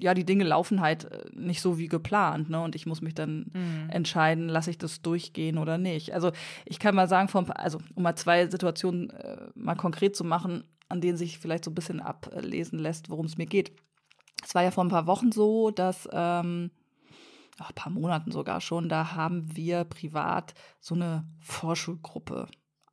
ja, die Dinge laufen halt äh, nicht so wie geplant, ne? Und ich muss mich dann Mhm. entscheiden, lasse ich das durchgehen oder nicht. Also ich kann mal sagen, paar, also um mal zwei Situationen äh, mal konkret zu machen, an denen sich vielleicht so ein bisschen ablesen lässt, worum es mir geht. Es war ja vor ein paar Wochen so, dass ähm, ach, ein paar Monaten sogar schon, da haben wir privat so eine Vorschulgruppe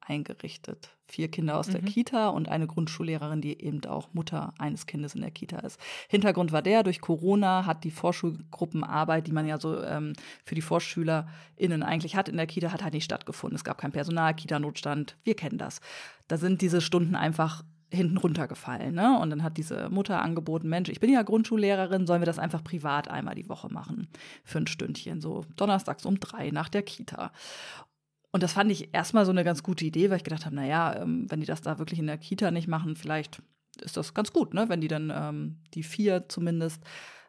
eingerichtet. Vier Kinder aus der Mhm. Kita und eine Grundschullehrerin, die eben auch Mutter eines Kindes in der Kita ist. Hintergrund war der, durch Corona hat die Vorschulgruppenarbeit, die man ja so ähm, für die VorschülerInnen eigentlich hat in der Kita, hat halt nicht stattgefunden. Es gab kein Personal, Kita-Notstand, wir kennen das. Da sind diese Stunden einfach hinten runtergefallen. Ne? Und dann hat diese Mutter angeboten, Mensch, ich bin ja Grundschullehrerin, sollen wir das einfach privat einmal die Woche machen? Für ein Stündchen, so donnerstags um drei nach der Kita. Und das fand ich erstmal so eine ganz gute Idee, weil ich gedacht habe, naja, ähm, wenn die das da wirklich in der Kita nicht machen, vielleicht ist das ganz gut, ne? wenn die dann ähm, die vier zumindest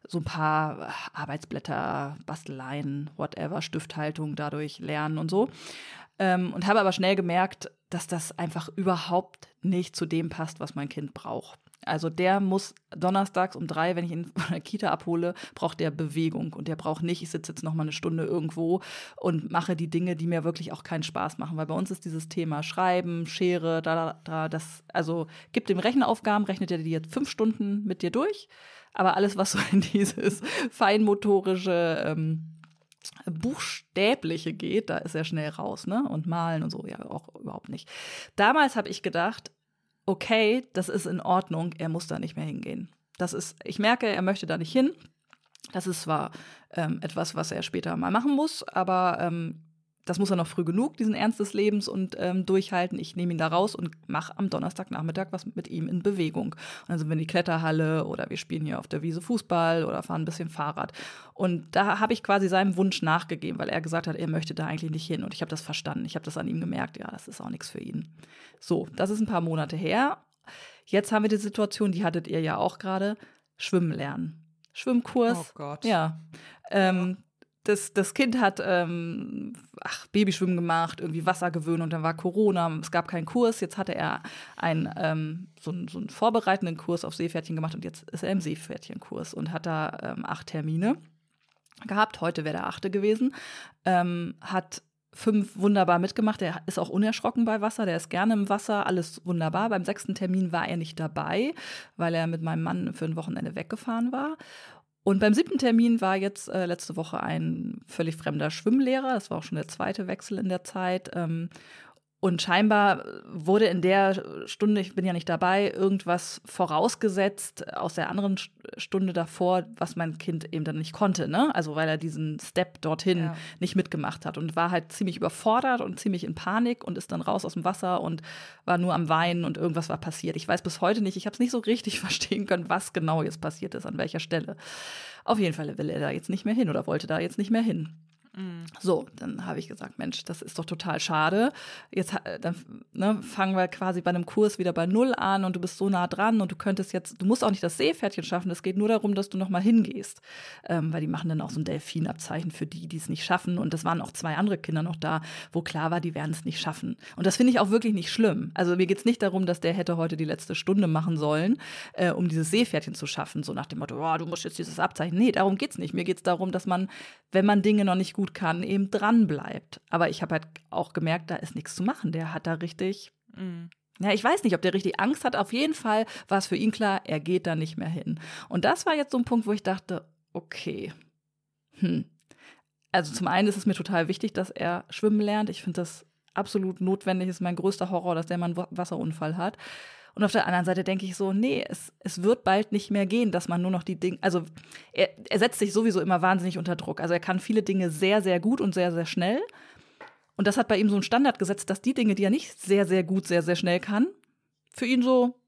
so ein paar Arbeitsblätter, Basteleien, whatever, Stifthaltung dadurch lernen und so. Ähm, und habe aber schnell gemerkt, dass das einfach überhaupt nicht zu dem passt, was mein Kind braucht. Also der muss donnerstags um drei, wenn ich ihn von der Kita abhole, braucht der Bewegung und der braucht nicht, ich sitze jetzt noch mal eine Stunde irgendwo und mache die Dinge, die mir wirklich auch keinen Spaß machen, weil bei uns ist dieses Thema Schreiben, Schere, da, da, da, das, also gibt dem Rechenaufgaben, rechnet er die jetzt fünf Stunden mit dir durch, aber alles, was so in dieses feinmotorische ähm, Buchstäbliche geht, da ist er schnell raus, ne? Und malen und so, ja, auch überhaupt nicht. Damals habe ich gedacht, okay, das ist in Ordnung, er muss da nicht mehr hingehen. Das ist, ich merke, er möchte da nicht hin. Das ist zwar ähm, etwas, was er später mal machen muss, aber ähm, das muss er noch früh genug, diesen Ernst des Lebens und ähm, durchhalten. Ich nehme ihn da raus und mache am Donnerstagnachmittag was mit ihm in Bewegung. Und dann sind wir in die Kletterhalle oder wir spielen hier auf der Wiese Fußball oder fahren ein bisschen Fahrrad. Und da habe ich quasi seinem Wunsch nachgegeben, weil er gesagt hat, er möchte da eigentlich nicht hin. Und ich habe das verstanden. Ich habe das an ihm gemerkt, ja, das ist auch nichts für ihn. So, das ist ein paar Monate her. Jetzt haben wir die Situation, die hattet ihr ja auch gerade, Schwimmen lernen. Schwimmkurs. Oh Gott. Ja. Ähm, das, das Kind hat ähm, ach, Babyschwimmen gemacht, irgendwie Wassergewöhnung, dann war Corona, es gab keinen Kurs. Jetzt hatte er einen, ähm, so, einen, so einen vorbereitenden Kurs auf Seepferdchen gemacht und jetzt ist er im Seepferdchenkurs und hat da ähm, acht Termine gehabt. Heute wäre der achte gewesen. Ähm, hat fünf wunderbar mitgemacht. Er ist auch unerschrocken bei Wasser, der ist gerne im Wasser, alles wunderbar. Beim sechsten Termin war er nicht dabei, weil er mit meinem Mann für ein Wochenende weggefahren war. Und beim siebten Termin war jetzt äh, letzte Woche ein völlig fremder Schwimmlehrer. Das war auch schon der zweite Wechsel in der Zeit. Ähm, Und scheinbar wurde in der Stunde, ich bin ja nicht dabei, irgendwas vorausgesetzt aus der anderen Stunde davor, was mein Kind eben dann nicht konnte, ne? Also weil er diesen Step dorthin ja. nicht mitgemacht hat und war halt ziemlich überfordert und ziemlich in Panik und ist dann raus aus dem Wasser und war nur am Weinen und irgendwas war passiert. Ich weiß bis heute nicht, ich habe es nicht so richtig verstehen können, was genau jetzt passiert ist, an welcher Stelle. Auf jeden Fall will er da jetzt nicht mehr hin oder wollte da jetzt nicht mehr hin. Mhm. So, dann habe ich gesagt, Mensch, das ist doch total schade. Jetzt dann, ne, fangen wir quasi bei einem Kurs wieder bei Null an und du bist so nah dran und du könntest jetzt, du musst auch nicht das Seepferdchen schaffen, es geht nur darum, dass du noch mal hingehst. Ähm, weil die machen dann auch so ein Delfinabzeichen für die, die es nicht schaffen. Und das waren auch zwei andere Kinder noch da, wo klar war, die werden es nicht schaffen. Und das finde ich auch wirklich nicht schlimm. Also mir geht es nicht darum, dass der hätte heute die letzte Stunde machen sollen, äh, um dieses Seepferdchen zu schaffen, so nach dem Motto, oh, du musst jetzt dieses Abzeichen. Nee, darum geht es nicht. Mir geht es darum, dass man, wenn man Dinge noch nicht gut gut kann, eben dran bleibt. Aber ich habe halt auch gemerkt, da ist nichts zu machen. Der hat da richtig. Mhm. Ja, ich weiß nicht, ob der richtig Angst hat. Auf jeden Fall war es für ihn klar, er geht da nicht mehr hin. Und das war jetzt so ein Punkt, wo ich dachte, okay. Hm. Also zum einen ist es mir total wichtig, dass er schwimmen lernt. Ich finde das absolut notwendig. Ist mein größter Horror, dass der mal einen Wasserunfall hat. Und auf der anderen Seite denke ich so, nee, es, es wird bald nicht mehr gehen, dass man nur noch die Dinge, also er, er setzt sich sowieso immer wahnsinnig unter Druck. Also er kann viele Dinge sehr, sehr gut und sehr, sehr schnell. Und das hat bei ihm so einen Standard gesetzt, dass die Dinge, die er nicht sehr, sehr gut, sehr, sehr schnell kann, für ihn so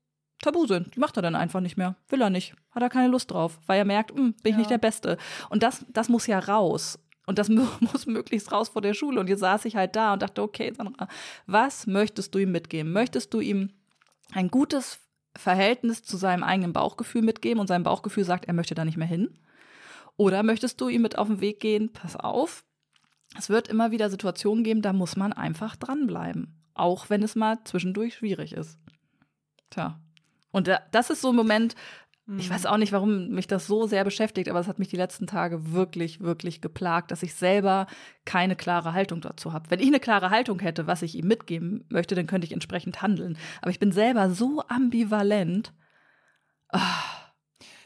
tabu sind. Die macht er dann einfach nicht mehr. Will er nicht. Hat er keine Lust drauf, weil er merkt, hm, bin ich ja. nicht der Beste. Und das, das muss ja raus. Und das muss möglichst raus vor der Schule. Und jetzt saß ich halt da und dachte, okay, Sandra, was möchtest du ihm mitgeben? Möchtest du ihm ein gutes Verhältnis zu seinem eigenen Bauchgefühl mitgeben und sein Bauchgefühl sagt, er möchte da nicht mehr hin? Oder möchtest du ihm mit auf den Weg gehen, pass auf, es wird immer wieder Situationen geben, da muss man einfach dranbleiben. Auch wenn es mal zwischendurch schwierig ist. Tja. Und das ist so ein Moment, ich weiß mhm. auch nicht, warum mich das so sehr beschäftigt, aber es hat mich die letzten Tage wirklich, wirklich geplagt, dass ich selber keine klare Haltung dazu habe. Wenn ich eine klare Haltung hätte, was ich ihm mitgeben möchte, dann könnte ich entsprechend handeln. Aber ich bin selber so ambivalent. Oh,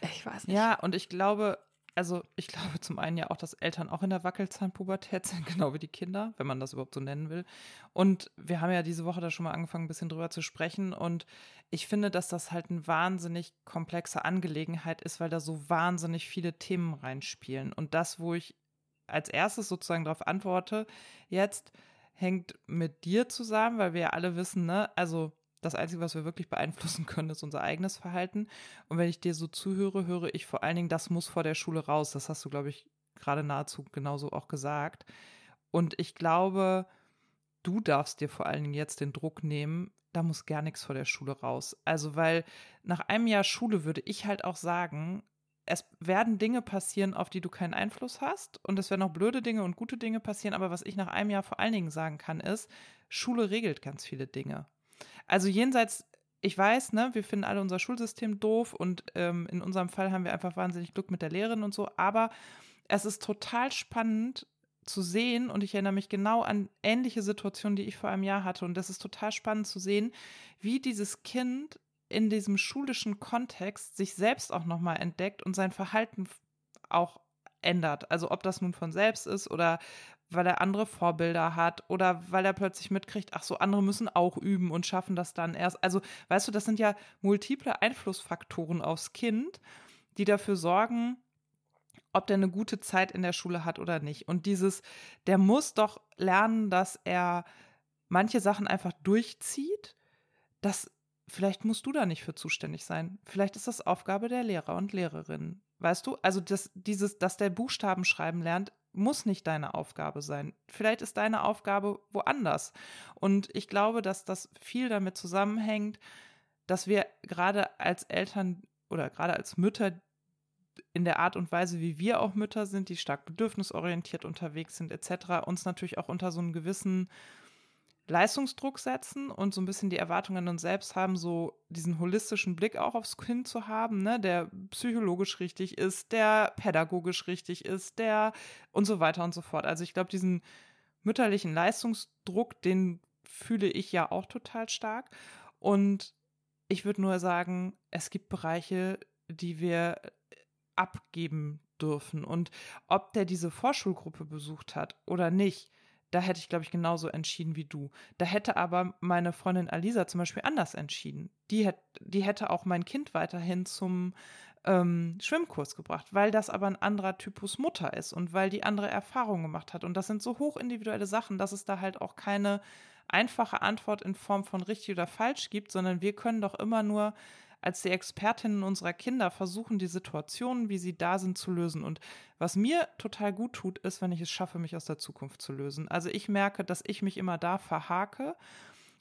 ich weiß nicht. Ja, und ich glaube, also ich glaube zum einen ja auch, dass Eltern auch in der Wackelzahnpubertät sind, genau wie die Kinder, wenn man das überhaupt so nennen will. Und wir haben ja diese Woche da schon mal angefangen, ein bisschen drüber zu sprechen. Und ich finde, dass das halt eine wahnsinnig komplexe Angelegenheit ist, weil da so wahnsinnig viele Themen reinspielen. Und das, wo ich als erstes sozusagen darauf antworte, jetzt hängt mit dir zusammen, weil wir ja alle wissen, ne, also das Einzige, was wir wirklich beeinflussen können, ist unser eigenes Verhalten. Und wenn ich dir so zuhöre, höre ich vor allen Dingen, das muss vor der Schule raus. Das hast du, glaube ich, gerade nahezu genauso auch gesagt. Und ich glaube, du darfst dir vor allen Dingen jetzt den Druck nehmen, da muss gar nichts vor der Schule raus. Also, weil nach einem Jahr Schule würde ich halt auch sagen, es werden Dinge passieren, auf die du keinen Einfluss hast. Und es werden auch blöde Dinge und gute Dinge passieren. Aber was ich nach einem Jahr vor allen Dingen sagen kann, ist, Schule regelt ganz viele Dinge. Also jenseits, ich weiß, ne, wir finden alle unser Schulsystem doof und ähm, in unserem Fall haben wir einfach wahnsinnig Glück mit der Lehrerin und so, aber es ist total spannend zu sehen und ich erinnere mich genau an ähnliche Situationen, die ich vor einem Jahr hatte und das ist total spannend zu sehen, wie dieses Kind in diesem schulischen Kontext sich selbst auch nochmal entdeckt und sein Verhalten auch ändert. Also ob das nun von selbst ist oder weil er andere Vorbilder hat oder weil er plötzlich mitkriegt, ach so, andere müssen auch üben und schaffen das dann erst. Also, weißt du, das sind ja multiple Einflussfaktoren aufs Kind, die dafür sorgen, ob der eine gute Zeit in der Schule hat oder nicht. Und dieses, der muss doch lernen, dass er manche Sachen einfach durchzieht, das vielleicht musst du da nicht für zuständig sein. Vielleicht ist das Aufgabe der Lehrer und Lehrerinnen. Weißt du, also das, dieses, dass der Buchstaben schreiben lernt, muss nicht deine Aufgabe sein. Vielleicht ist deine Aufgabe woanders. Und ich glaube, dass das viel damit zusammenhängt, dass wir gerade als Eltern oder gerade als Mütter in der Art und Weise, wie wir auch Mütter sind, die stark bedürfnisorientiert unterwegs sind, etc., uns natürlich auch unter so einem gewissen Leistungsdruck setzen und so ein bisschen die Erwartungen an uns selbst haben, so diesen holistischen Blick auch aufs Kind zu haben, ne, der psychologisch richtig ist, der pädagogisch richtig ist, der und so weiter und so fort. Also ich glaube, diesen mütterlichen Leistungsdruck, den fühle ich ja auch total stark. Und ich würde nur sagen, es gibt Bereiche, die wir abgeben dürfen. Und ob der diese Vorschulgruppe besucht hat oder nicht, da hätte ich, glaube ich, genauso entschieden wie du. Da hätte aber meine Freundin Alisa zum Beispiel anders entschieden. Die, hätt, die hätte auch mein Kind weiterhin zum ähm, Schwimmkurs gebracht, weil das aber ein anderer Typus Mutter ist und weil die andere Erfahrungen gemacht hat. Und das sind so hochindividuelle Sachen, dass es da halt auch keine einfache Antwort in Form von richtig oder falsch gibt, sondern wir können doch immer nur als die Expertinnen unserer Kinder versuchen, die Situationen, wie sie da sind, zu lösen. Und was mir total gut tut, ist, wenn ich es schaffe, mich aus der Zukunft zu lösen. Also ich merke, dass ich mich immer da verhake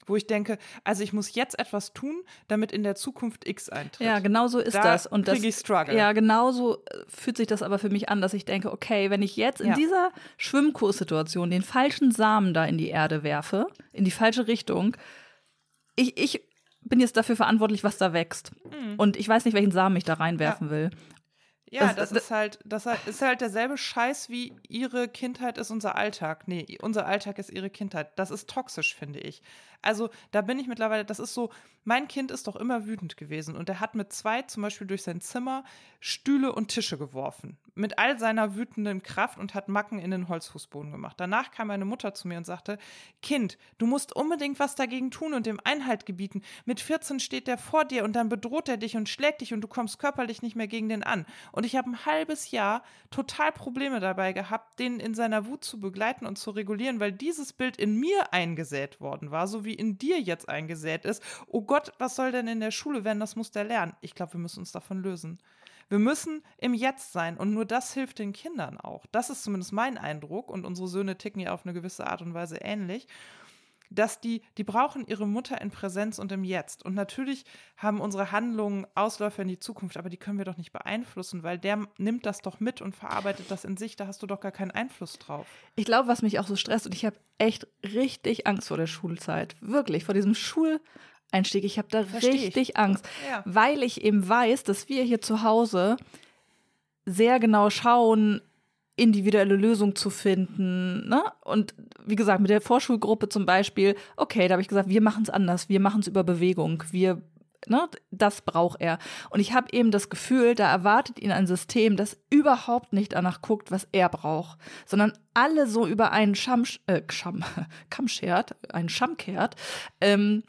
wo ich denke, also ich muss jetzt etwas tun, damit in der Zukunft X eintritt. Ja, genau so ist da das. Und das, ich Struggle. Ja, genau so äh, fühlt sich das aber für mich an, dass ich denke, okay, wenn ich jetzt in Ja. dieser Schwimmkurssituation den falschen Samen da in die Erde werfe, in die falsche Richtung, ich, ich bin jetzt dafür verantwortlich, was da wächst. Und ich weiß nicht, welchen Samen ich da reinwerfen will. Ja, Das- das, ist halt, das ist halt derselbe Scheiß wie ihre Kindheit ist unser Alltag. Nee, unser Alltag ist ihre Kindheit. Das ist toxisch, finde ich. Also da bin ich mittlerweile, das ist so, mein Kind ist doch immer wütend gewesen und er hat mit zwei zum Beispiel durch sein Zimmer Stühle und Tische geworfen. Mit all seiner wütenden Kraft und hat Macken in den Holzfußboden gemacht. Danach kam meine Mutter zu mir und sagte, Kind, du musst unbedingt was dagegen tun und dem Einhalt gebieten. Mit 14 steht der vor dir und dann bedroht er dich und schlägt dich und du kommst körperlich nicht mehr gegen den an. Und ich habe ein halbes Jahr total Probleme dabei gehabt, den in seiner Wut zu begleiten und zu regulieren, weil dieses Bild in mir eingesät worden war, so wie in dir jetzt eingesät ist. Oh Gott, was soll denn in der Schule werden? Das muss der lernen. Ich glaube, wir müssen uns davon lösen. Wir müssen im Jetzt sein und nur das hilft den Kindern auch. Das ist zumindest mein Eindruck und unsere Söhne ticken ja auf eine gewisse Art und Weise ähnlich dass die, die brauchen ihre Mutter in Präsenz und im Jetzt. Und natürlich haben unsere Handlungen Ausläufer in die Zukunft, aber die können wir doch nicht beeinflussen, weil der nimmt das doch mit und verarbeitet das in sich. Da hast du doch gar keinen Einfluss drauf. Ich glaube, was mich auch so stresst, und ich habe echt richtig Angst vor der Schulzeit. Wirklich, vor diesem Schuleinstieg. Ich habe da Versteh ich. richtig Angst, Ja. weil ich eben weiß, dass wir hier zu Hause sehr genau schauen, individuelle Lösungen zu finden. Ne? Und wie gesagt, mit der Vorschulgruppe zum Beispiel, okay, da habe ich gesagt, wir machen es anders, wir machen es über Bewegung, wir, ne, das braucht er. Und ich habe eben das Gefühl, da erwartet ihn ein System, das überhaupt nicht danach guckt, was er braucht, sondern alle so über einen Scham, äh, Scham, Kamm schert, einen Scham kehrt. Ähm,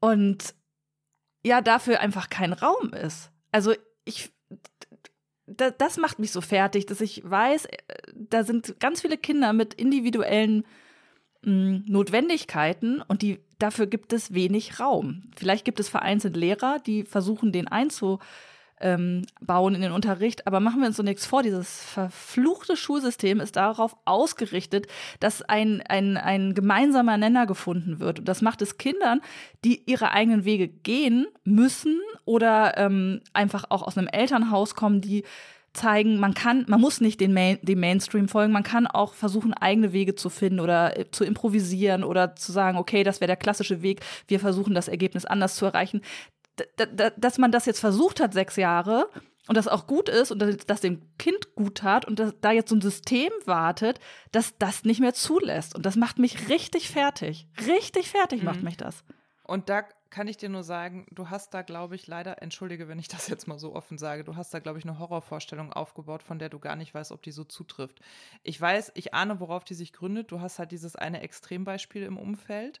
und ja, dafür einfach kein Raum ist. Also ich, da, das macht mich so fertig, dass ich weiß, äh, da sind ganz viele Kinder mit individuellen mh, Notwendigkeiten und die, dafür gibt es wenig Raum. Vielleicht gibt es vereinzelt Lehrer, die versuchen, den einzubauen in den Unterricht, aber machen wir uns so nichts vor, dieses verfluchte Schulsystem ist darauf ausgerichtet, dass ein, ein, ein gemeinsamer Nenner gefunden wird. Und das macht es Kindern, die ihre eigenen Wege gehen müssen oder ähm, einfach auch aus einem Elternhaus kommen, die zeigen, man kann, man muss nicht den Main, dem Mainstream folgen, man kann auch versuchen, eigene Wege zu finden oder äh, zu improvisieren oder zu sagen, okay, das wäre der klassische Weg, wir versuchen das Ergebnis anders zu erreichen. Dass man das jetzt versucht hat, sechs Jahre, und das auch gut ist und das, dem Kind gut tat und dass da jetzt so ein System wartet, das das nicht mehr zulässt. Und das macht mich richtig fertig. Richtig fertig macht Mhm. mich das. Und da kann ich dir nur sagen, du hast da, glaube ich, leider, entschuldige, wenn ich das jetzt mal so offen sage, du hast da, glaube ich, eine Horrorvorstellung aufgebaut, von der du gar nicht weißt, ob die so zutrifft. Ich weiß, ich ahne, worauf die sich gründet. Du hast halt dieses eine Extrembeispiel im Umfeld,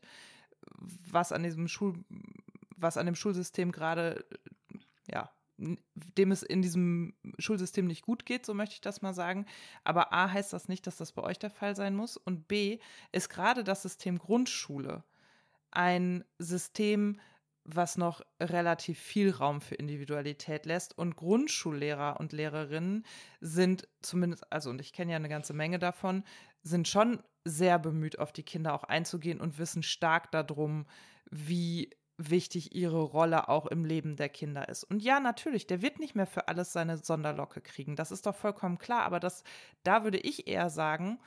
was an diesem Schul, was an dem Schulsystem gerade, ja, n- dem es in diesem Schulsystem nicht gut geht, so möchte ich das mal sagen. Aber A heißt das nicht, dass das bei euch der Fall sein muss. Und B ist gerade das System Grundschule ein System, was noch relativ viel Raum für Individualität lässt. Und Grundschullehrer und Lehrerinnen sind zumindest, also und ich kenne ja eine ganze Menge davon, sind schon sehr bemüht, auf die Kinder auch einzugehen und wissen stark darum, wie wichtig ihre Rolle auch im Leben der Kinder ist. Und ja, natürlich, der wird nicht mehr für alles seine Sonderlocke kriegen. Das ist doch vollkommen klar. Aber das, da würde ich eher sagen,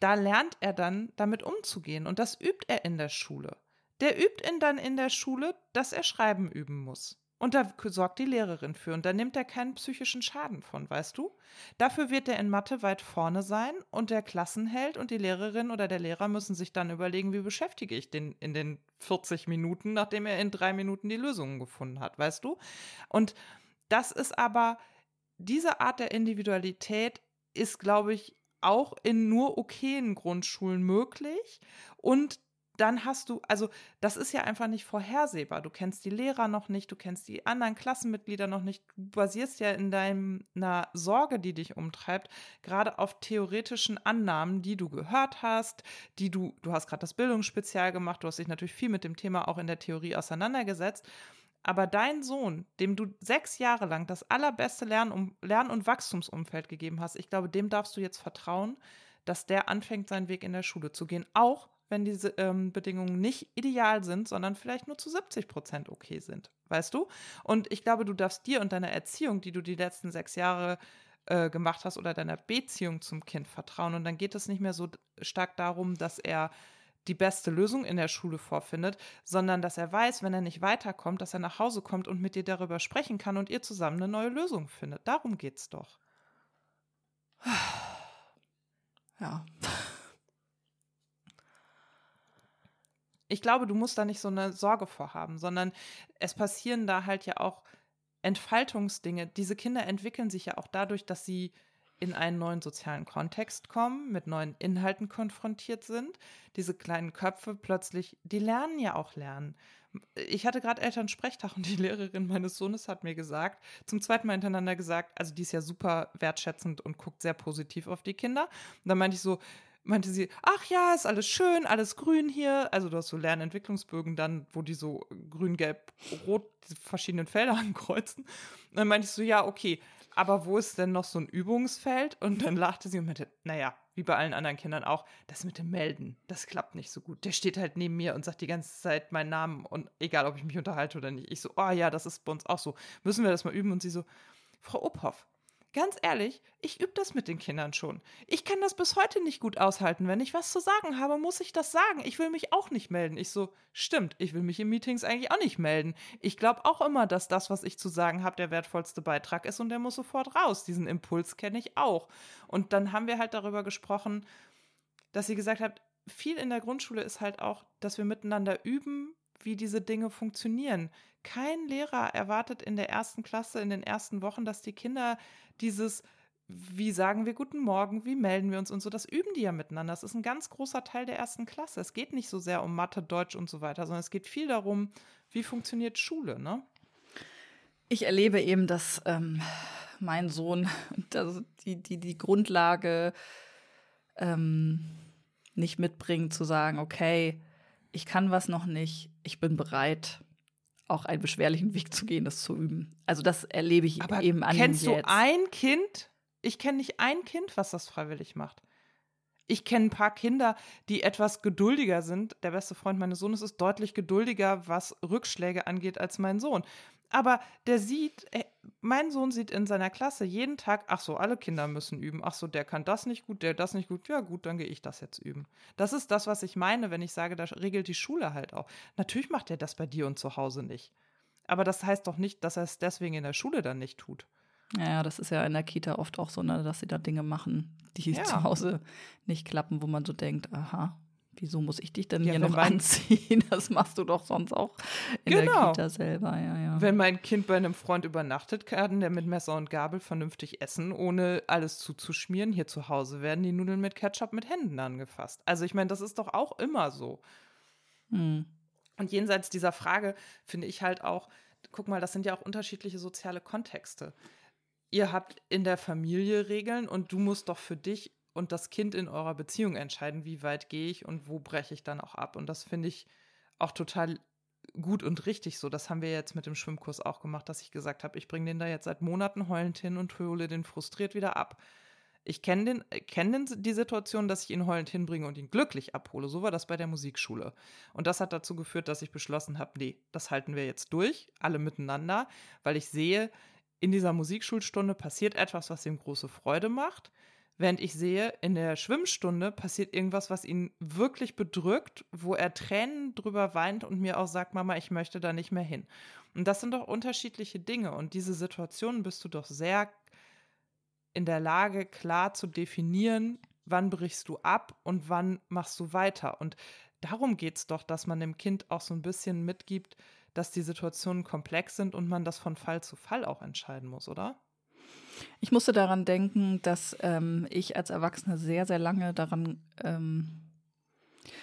da lernt er dann damit umzugehen. Und das übt er in der Schule. Der übt ihn dann in der Schule, dass er Schreiben üben muss. Und da sorgt die Lehrerin für. Und da nimmt er keinen psychischen Schaden von, weißt du? Dafür wird er in Mathe weit vorne sein und der Klassenheld und die Lehrerin oder der Lehrer müssen sich dann überlegen, wie beschäftige ich den in den 40 Minuten, nachdem er in drei Minuten die Lösungen gefunden hat, weißt du? Und das ist aber, diese Art der Individualität ist, glaube ich, auch in nur okayen Grundschulen möglich. Und dann hast du, also das ist ja einfach nicht vorhersehbar. Du kennst die Lehrer noch nicht, du kennst die anderen Klassenmitglieder noch nicht. Du basierst ja in deiner Sorge, die dich umtreibt, gerade auf theoretischen Annahmen, die du gehört hast, die du, du hast gerade das Bildungsspezial gemacht, du hast dich natürlich viel mit dem Thema auch in der Theorie auseinandergesetzt. Aber dein Sohn, dem du sechs Jahre lang das allerbeste Lern- Lern und Wachstumsumfeld gegeben hast, ich glaube, dem darfst du jetzt vertrauen, dass der anfängt, seinen Weg in der Schule zu gehen. Auch wenn diese ähm, Bedingungen nicht ideal sind, sondern vielleicht nur zu 70 Prozent okay sind. Weißt du? Und ich glaube, du darfst dir und deiner Erziehung, die du die letzten sechs Jahre äh, gemacht hast, oder deiner Beziehung zum Kind vertrauen. Und dann geht es nicht mehr so stark darum, dass er die beste Lösung in der Schule vorfindet, sondern dass er weiß, wenn er nicht weiterkommt, dass er nach Hause kommt und mit dir darüber sprechen kann und ihr zusammen eine neue Lösung findet. Darum geht's doch. Ja. Ich glaube, du musst da nicht so eine Sorge vorhaben, sondern es passieren da halt ja auch Entfaltungsdinge. Diese Kinder entwickeln sich ja auch dadurch, dass sie in einen neuen sozialen Kontext kommen, mit neuen Inhalten konfrontiert sind. Diese kleinen Köpfe plötzlich, die lernen ja auch lernen. Ich hatte gerade Elternsprechtag und die Lehrerin meines Sohnes hat mir gesagt, zum zweiten Mal hintereinander gesagt, also die ist ja super wertschätzend und guckt sehr positiv auf die Kinder. Und dann meinte ich so, meinte sie, ach ja, ist alles schön, alles grün hier. Also du hast so Lernentwicklungsbögen dann, wo die so grün, gelb, rot, diese verschiedenen Felder ankreuzen. Und dann meinte ich so, ja, okay, aber wo ist denn noch so ein Übungsfeld? Und dann lachte sie und meinte, naja, wie bei allen anderen Kindern auch, das mit dem Melden, das klappt nicht so gut. Der steht halt neben mir und sagt die ganze Zeit meinen Namen und egal, ob ich mich unterhalte oder nicht. Ich so, oh ja, das ist bei uns auch so. Müssen wir das mal üben? Und sie so, Frau Ophoff, Ganz ehrlich, ich übe das mit den Kindern schon. Ich kann das bis heute nicht gut aushalten. Wenn ich was zu sagen habe, muss ich das sagen. Ich will mich auch nicht melden. Ich so, stimmt, ich will mich in Meetings eigentlich auch nicht melden. Ich glaube auch immer, dass das, was ich zu sagen habe, der wertvollste Beitrag ist und der muss sofort raus. Diesen Impuls kenne ich auch. Und dann haben wir halt darüber gesprochen, dass sie gesagt hat, viel in der Grundschule ist halt auch, dass wir miteinander üben, wie diese Dinge funktionieren. Kein Lehrer erwartet in der ersten Klasse, in den ersten Wochen, dass die Kinder dieses, wie sagen wir guten Morgen, wie melden wir uns und so, das üben die ja miteinander. Das ist ein ganz großer Teil der ersten Klasse. Es geht nicht so sehr um Mathe, Deutsch und so weiter, sondern es geht viel darum, wie funktioniert Schule, ne? Ich erlebe eben, dass ähm, mein Sohn die, die, die Grundlage ähm, nicht mitbringt, zu sagen, okay, ich kann was noch nicht, ich bin bereit, auch einen beschwerlichen Weg zu gehen, das zu üben. Also das erlebe ich Aber eben an Kennst jetzt. du ein Kind? Ich kenne nicht ein Kind, was das freiwillig macht. Ich kenne ein paar Kinder, die etwas geduldiger sind. Der beste Freund meines Sohnes ist deutlich geduldiger, was Rückschläge angeht, als mein Sohn. Aber der sieht, mein Sohn sieht in seiner Klasse jeden Tag, ach so, alle Kinder müssen üben. Ach so, der kann das nicht gut, der das nicht gut. Ja, gut, dann gehe ich das jetzt üben. Das ist das, was ich meine, wenn ich sage, da regelt die Schule halt auch. Natürlich macht er das bei dir und zu Hause nicht. Aber das heißt doch nicht, dass er es deswegen in der Schule dann nicht tut. Ja, das ist ja in der Kita oft auch so, ne, dass sie da Dinge machen, die ja. zu Hause nicht klappen, wo man so denkt, aha, wieso muss ich dich denn ja, hier noch anziehen? Das machst du doch sonst auch in genau. der Kita selber. Ja, ja. Wenn mein Kind bei einem Freund übernachtet, kann der mit Messer und Gabel vernünftig essen, ohne alles zuzuschmieren. Hier zu Hause werden die Nudeln mit Ketchup mit Händen angefasst. Also ich meine, das ist doch auch immer so. Hm. Und jenseits dieser Frage finde ich halt auch, guck mal, das sind ja auch unterschiedliche soziale Kontexte. Ihr habt in der Familie Regeln und du musst doch für dich und das Kind in eurer Beziehung entscheiden, wie weit gehe ich und wo breche ich dann auch ab. Und das finde ich auch total gut und richtig so. Das haben wir jetzt mit dem Schwimmkurs auch gemacht, dass ich gesagt habe, ich bringe den da jetzt seit Monaten heulend hin und hole den frustriert wieder ab. Ich kenne den, kenn die Situation, dass ich ihn heulend hinbringe und ihn glücklich abhole. So war das bei der Musikschule. Und das hat dazu geführt, dass ich beschlossen habe, nee, das halten wir jetzt durch, alle miteinander, weil ich sehe, in dieser Musikschulstunde passiert etwas, was ihm große Freude macht. Während ich sehe, in der Schwimmstunde passiert irgendwas, was ihn wirklich bedrückt, wo er Tränen drüber weint und mir auch sagt, Mama, ich möchte da nicht mehr hin. Und das sind doch unterschiedliche Dinge. Und diese Situationen bist du doch sehr in der Lage, klar zu definieren, wann brichst du ab und wann machst du weiter. Und darum geht es doch, dass man dem Kind auch so ein bisschen mitgibt, dass die Situationen komplex sind und man das von Fall zu Fall auch entscheiden muss, oder? Ich musste daran denken, dass ähm, ich als Erwachsene sehr, sehr lange daran, ähm,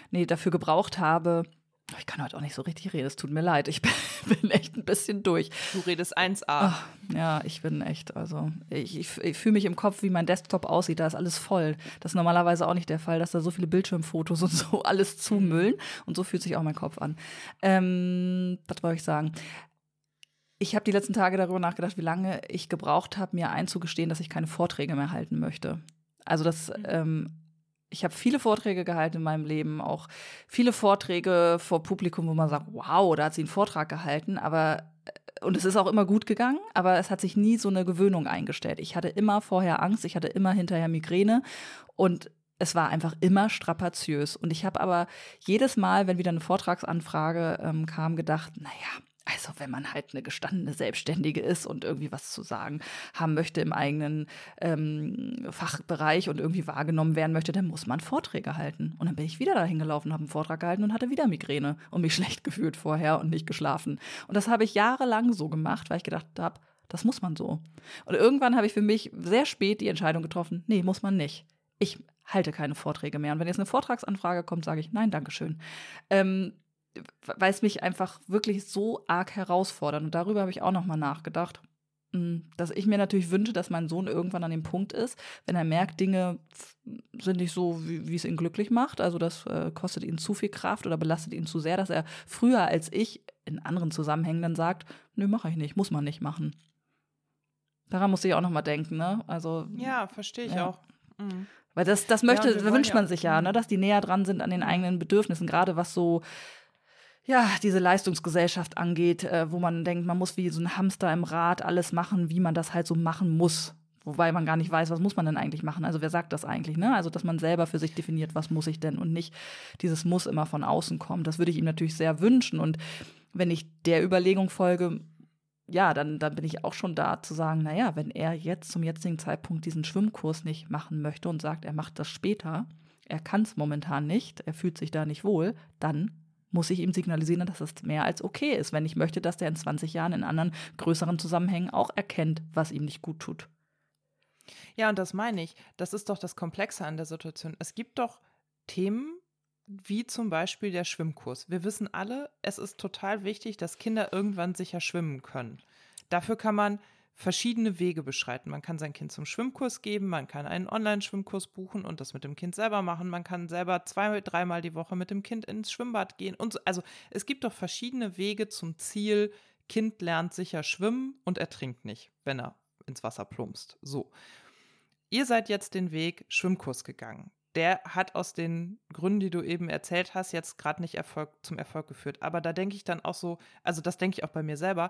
nee, dafür gebraucht habe, ich kann heute auch nicht so richtig reden, es tut mir leid. Ich bin echt ein bisschen durch. Du redest 1A. Ach, ja, ich bin echt, also ich, ich, ich fühle mich im Kopf, wie mein Desktop aussieht. Da ist alles voll. Das ist normalerweise auch nicht der Fall, dass da so viele Bildschirmfotos und so alles zumüllen. Und so fühlt sich auch mein Kopf an. Ähm, was wollte ich sagen? Ich habe die letzten Tage darüber nachgedacht, wie lange ich gebraucht habe, mir einzugestehen, dass ich keine Vorträge mehr halten möchte. Also das mhm. ähm, ich habe viele Vorträge gehalten in meinem Leben, auch viele Vorträge vor Publikum, wo man sagt, wow, da hat sie einen Vortrag gehalten, aber äh, und es ist auch immer gut gegangen, aber es hat sich nie so eine Gewöhnung eingestellt. Ich hatte immer vorher Angst, ich hatte immer hinterher Migräne und es war einfach immer strapaziös. Und ich habe aber jedes Mal, wenn wieder eine Vortragsanfrage ähm, kam, gedacht, naja, also wenn man halt eine gestandene Selbstständige ist und irgendwie was zu sagen haben möchte im eigenen ähm, Fachbereich und irgendwie wahrgenommen werden möchte, dann muss man Vorträge halten. Und dann bin ich wieder dahin gelaufen, habe einen Vortrag gehalten und hatte wieder Migräne und mich schlecht gefühlt vorher und nicht geschlafen. Und das habe ich jahrelang so gemacht, weil ich gedacht habe, das muss man so. Und irgendwann habe ich für mich sehr spät die Entscheidung getroffen, nee, muss man nicht. Ich halte keine Vorträge mehr. Und wenn jetzt eine Vortragsanfrage kommt, sage ich, nein, Dankeschön. Ähm, weil es mich einfach wirklich so arg herausfordert. Und darüber habe ich auch nochmal nachgedacht. Hm, dass ich mir natürlich wünsche, dass mein Sohn irgendwann an dem Punkt ist, wenn er merkt, Dinge sind nicht so, wie, wie es ihn glücklich macht. Also das äh, kostet ihn zu viel Kraft oder belastet ihn zu sehr, dass er früher als ich in anderen Zusammenhängen dann sagt, nö, mache ich nicht, muss man nicht machen. Daran muss ich auch nochmal denken, ne? Also. Ja, verstehe ich ja. auch. Mhm. Weil das, das möchte, ja, wünscht man sich ja, ne, mhm. dass die näher dran sind an den eigenen Bedürfnissen, gerade was so ja, diese Leistungsgesellschaft angeht, äh, wo man denkt, man muss wie so ein Hamster im Rad alles machen, wie man das halt so machen muss. Wobei man gar nicht weiß, was muss man denn eigentlich machen. Also wer sagt das eigentlich, ne? Also, dass man selber für sich definiert, was muss ich denn und nicht dieses Muss immer von außen kommt. Das würde ich ihm natürlich sehr wünschen. Und wenn ich der Überlegung folge, ja, dann, dann bin ich auch schon da zu sagen, naja, wenn er jetzt zum jetzigen Zeitpunkt diesen Schwimmkurs nicht machen möchte und sagt, er macht das später, er kann es momentan nicht, er fühlt sich da nicht wohl, dann muss ich ihm signalisieren, dass es mehr als okay ist, wenn ich möchte, dass der in 20 Jahren in anderen größeren Zusammenhängen auch erkennt, was ihm nicht gut tut. Ja, und das meine ich. Das ist doch das Komplexe an der Situation. Es gibt doch Themen, wie zum Beispiel der Schwimmkurs. Wir wissen alle, es ist total wichtig, dass Kinder irgendwann sicher schwimmen können. Dafür kann man verschiedene Wege beschreiten. Man kann sein Kind zum Schwimmkurs geben, man kann einen Online-Schwimmkurs buchen und das mit dem Kind selber machen. Man kann selber zwei, dreimal die Woche mit dem Kind ins Schwimmbad gehen und so. Also es gibt doch verschiedene Wege zum Ziel. Kind lernt sicher schwimmen und ertrinkt nicht, wenn er ins Wasser plumpst. So. Ihr seid jetzt den Weg Schwimmkurs gegangen der hat aus den Gründen, die du eben erzählt hast, jetzt gerade nicht Erfolg, zum Erfolg geführt. Aber da denke ich dann auch so, also das denke ich auch bei mir selber,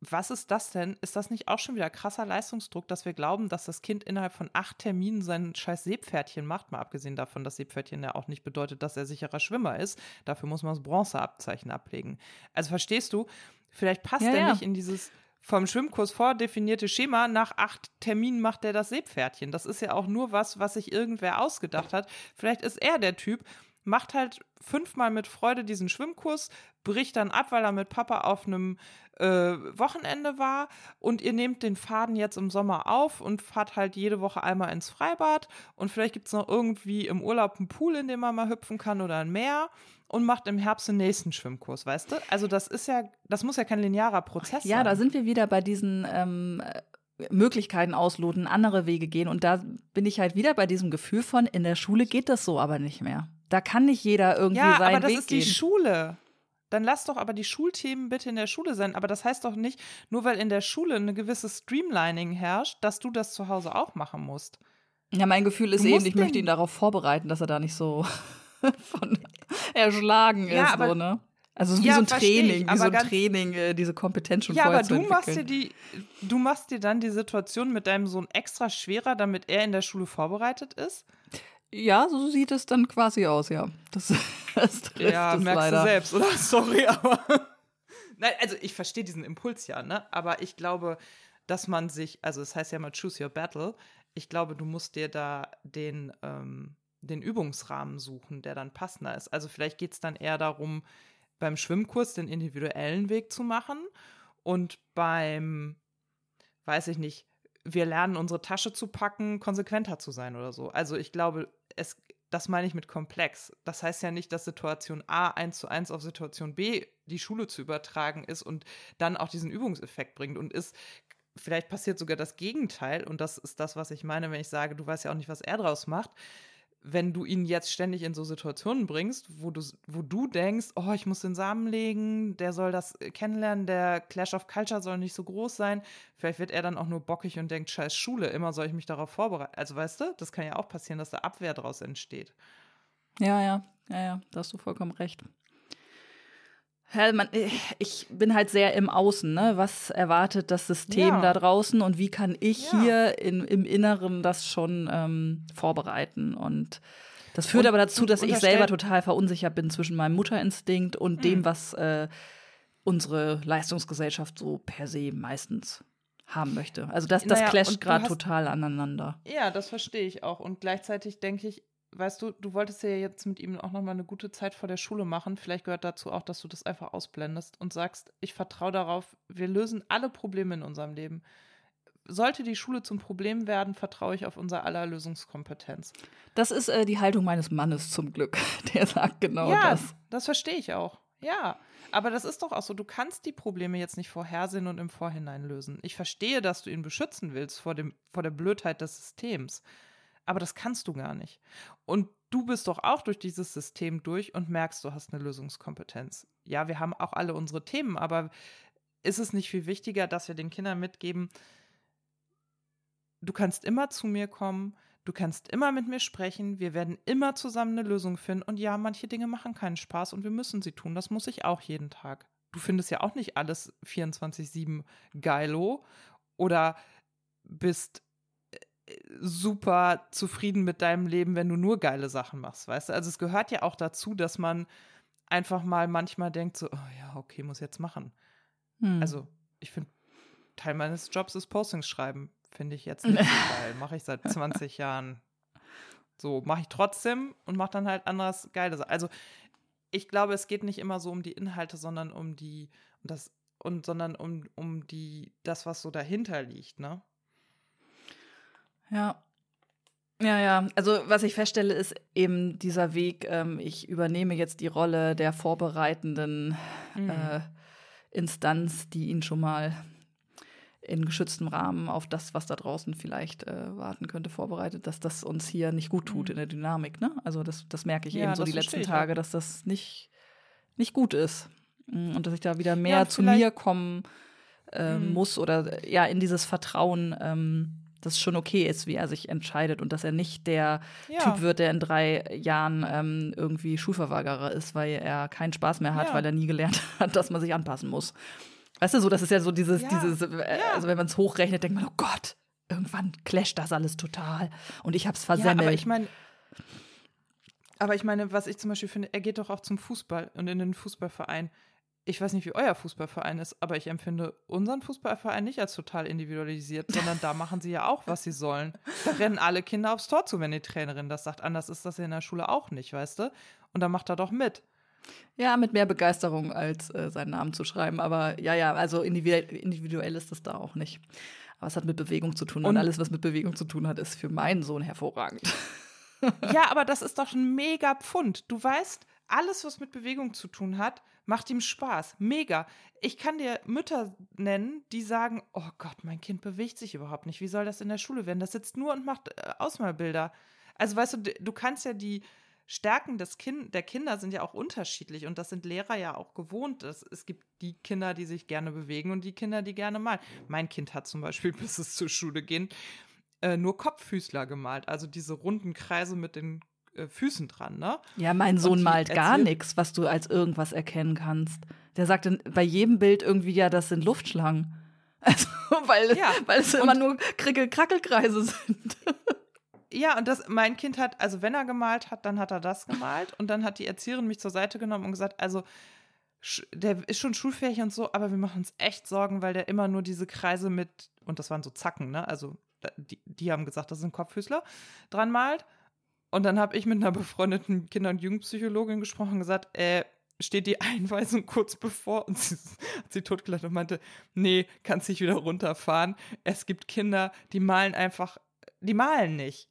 was ist das denn? Ist das nicht auch schon wieder krasser Leistungsdruck, dass wir glauben, dass das Kind innerhalb von acht Terminen sein scheiß Seepferdchen macht? Mal abgesehen davon, dass Seepferdchen ja auch nicht bedeutet, dass er sicherer Schwimmer ist. Dafür muss man das Bronzeabzeichen ablegen. Also verstehst du, vielleicht passt ja, er ja. nicht in dieses vom Schwimmkurs vordefinierte Schema, nach acht Terminen macht er das Seepferdchen. Das ist ja auch nur was, was sich irgendwer ausgedacht hat. Vielleicht ist er der Typ, macht halt fünfmal mit Freude diesen Schwimmkurs, bricht dann ab, weil er mit Papa auf einem äh, Wochenende war und ihr nehmt den Faden jetzt im Sommer auf und fahrt halt jede Woche einmal ins Freibad und vielleicht gibt es noch irgendwie im Urlaub einen Pool, in dem man mal hüpfen kann oder ein Meer und macht im Herbst den nächsten Schwimmkurs, weißt du? Also das ist ja, das muss ja kein linearer Prozess ja, sein. Ja, da sind wir wieder bei diesen ähm, Möglichkeiten ausloten, andere Wege gehen. Und da bin ich halt wieder bei diesem Gefühl von, in der Schule geht das so aber nicht mehr. Da kann nicht jeder irgendwie ja, seinen Weg gehen. Ja, aber das ist die Schule. Dann lass doch aber die Schulthemen bitte in der Schule sein. Aber das heißt doch nicht, nur weil in der Schule eine gewisse Streamlining herrscht, dass du das zu Hause auch machen musst. Ja, mein Gefühl ist eben, ich möchte ihn darauf vorbereiten, dass er da nicht so von erschlagen ja, ist, aber, so, ne? Also wie ja, so ein Training, wie so ein Training, äh, diese Kompetenz schon Ja, aber du machst dir die, du machst dir dann die Situation mit deinem Sohn extra schwerer, damit er in der Schule vorbereitet ist? Ja, so sieht es dann quasi aus, ja. Das, das trifft ja, es merkst leider. du selbst, oder? Sorry, aber. Nein, also ich verstehe diesen Impuls ja, ne? Aber ich glaube, dass man sich, also es das heißt ja mal choose your battle. Ich glaube, du musst dir da den, ähm, den Übungsrahmen suchen, der dann passender ist. Also vielleicht geht es dann eher darum, beim Schwimmkurs den individuellen Weg zu machen und beim, weiß ich nicht, wir lernen, unsere Tasche zu packen, konsequenter zu sein oder so. Also ich glaube, es, das meine ich mit komplex. Das heißt ja nicht, dass Situation A eins zu eins auf Situation B die Schule zu übertragen ist und dann auch diesen Übungseffekt bringt und ist vielleicht passiert sogar das Gegenteil und das ist das, was ich meine, wenn ich sage, du weißt ja auch nicht, was er draus macht wenn du ihn jetzt ständig in so Situationen bringst, wo du, wo du denkst, oh, ich muss den Samen legen, der soll das äh, kennenlernen, der Clash of Culture soll nicht so groß sein, vielleicht wird er dann auch nur bockig und denkt, scheiß Schule, immer soll ich mich darauf vorbereiten. Also weißt du, das kann ja auch passieren, dass da Abwehr daraus entsteht. Ja, ja, ja, ja, da hast du vollkommen recht. Ich bin halt sehr im Außen, ne? Was erwartet das System ja. da draußen und wie kann ich ja. hier in, im Inneren das schon ähm, vorbereiten? Und das führt und, aber dazu, dass ich selber total verunsichert bin zwischen meinem Mutterinstinkt und mhm. dem, was äh, unsere Leistungsgesellschaft so per se meistens haben möchte. Also das, das naja, clasht gerade total aneinander. Ja, das verstehe ich auch. Und gleichzeitig denke ich, weißt du, du wolltest ja jetzt mit ihm auch nochmal eine gute Zeit vor der Schule machen. Vielleicht gehört dazu auch, dass du das einfach ausblendest und sagst, ich vertraue darauf, wir lösen alle Probleme in unserem Leben. Sollte die Schule zum Problem werden, vertraue ich auf unser aller Lösungskompetenz. Das ist äh, die Haltung meines Mannes zum Glück. Der sagt genau ja, das. Ja, das verstehe ich auch. Ja, aber das ist doch auch so, du kannst die Probleme jetzt nicht vorhersehen und im Vorhinein lösen. Ich verstehe, dass du ihn beschützen willst vor, dem, vor der Blödheit des Systems. Aber das kannst du gar nicht. Und du bist doch auch durch dieses System durch und merkst, du hast eine Lösungskompetenz. Ja, wir haben auch alle unsere Themen, aber ist es nicht viel wichtiger, dass wir den Kindern mitgeben, du kannst immer zu mir kommen, du kannst immer mit mir sprechen, wir werden immer zusammen eine Lösung finden. Und ja, manche Dinge machen keinen Spaß und wir müssen sie tun. Das muss ich auch jeden Tag. Du findest ja auch nicht alles 24-7 geilo oder bist super zufrieden mit deinem Leben, wenn du nur geile Sachen machst, weißt du? Also es gehört ja auch dazu, dass man einfach mal manchmal denkt so, oh ja, okay, muss jetzt machen. Hm. Also ich finde, Teil meines Jobs ist Postings schreiben, finde ich jetzt nicht so geil. Mache ich seit 20 Jahren. So, mache ich trotzdem und mache dann halt anderes geile Sachen. Also ich glaube, es geht nicht immer so um die Inhalte, sondern um die, das, und sondern um, um die, das, was so dahinter liegt, ne? Ja. Ja, ja. Also was ich feststelle, ist eben dieser Weg, ähm, ich übernehme jetzt die Rolle der vorbereitenden mhm. äh, Instanz, die ihn schon mal in geschütztem Rahmen auf das, was da draußen vielleicht äh, warten könnte, vorbereitet, dass das uns hier nicht gut tut mhm. in der Dynamik. Ne? Also das, das merke ich ja, eben so die letzten Tage, dass das nicht, nicht gut ist. Mm, und dass ich da wieder mehr ja, zu mir kommen äh, mhm. muss oder ja, in dieses Vertrauen. Ähm, das schon okay ist, wie er sich entscheidet und dass er nicht der ja. Typ wird, der in drei Jahren ähm, irgendwie Schulverweigerer ist, weil er keinen Spaß mehr hat, ja. weil er nie gelernt hat, dass man sich anpassen muss. Weißt du, so, das ist ja so dieses, ja. dieses, äh, also wenn man es hochrechnet, denkt man, oh Gott, irgendwann clasht das alles total und ich hab's versemmelt. aber ich meine, aber ich meine, was ich zum Beispiel finde, er geht doch auch zum Fußball und in den Fußballverein ich weiß nicht, wie euer Fußballverein ist, aber ich empfinde unseren Fußballverein nicht als total individualisiert, sondern da machen sie ja auch, was sie sollen. Da rennen alle Kinder aufs Tor zu, wenn die Trainerin das sagt. Anders ist das ja in der Schule auch nicht, weißt du? Und da macht er doch mit. Ja, mit mehr Begeisterung als äh, seinen Namen zu schreiben. Aber ja, ja, also individuell, individuell ist das da auch nicht. Aber es hat mit Bewegung zu tun. Und, und alles, was mit Bewegung zu tun hat, ist für meinen Sohn hervorragend. ja, aber das ist doch ein mega Pfund. Du weißt, alles, was mit Bewegung zu tun hat, macht ihm Spaß. Mega. Ich kann dir Mütter nennen, die sagen: Oh Gott, mein Kind bewegt sich überhaupt nicht. Wie soll das in der Schule werden? Das sitzt nur und macht äh, Ausmalbilder. Also, weißt du, du kannst ja die Stärken des kind, der Kinder sind ja auch unterschiedlich und das sind Lehrer ja auch gewohnt. Es, es gibt die Kinder, die sich gerne bewegen und die Kinder, die gerne malen. Mein Kind hat zum Beispiel, bis es zur Schule geht, äh, nur Kopffüßler gemalt. Also diese runden Kreise mit den äh, Füßen dran, ne? Ja, mein Sohn malt gar nichts, was du als irgendwas erkennen kannst. Der sagt bei jedem Bild irgendwie, ja, das sind Luftschlangen. Also, weil, ja. weil es immer nur Krickel-Krackelkreise sind. Ja, und das, mein Kind hat, also wenn er gemalt hat, dann hat er das gemalt und dann hat die Erzieherin mich zur Seite genommen und gesagt, also der ist schon schulfähig und so, aber wir machen uns echt Sorgen, weil der immer nur diese Kreise mit, und das waren so Zacken, ne? Also die, die haben gesagt, das sind Kopffüßler, dran malt. Und dann habe ich mit einer befreundeten Kinder- und Jugendpsychologin gesprochen und gesagt, äh, steht die Einweisung kurz bevor und sie hat sie totgelacht und meinte, nee, kannst nicht wieder runterfahren. Es gibt Kinder, die malen einfach, die malen nicht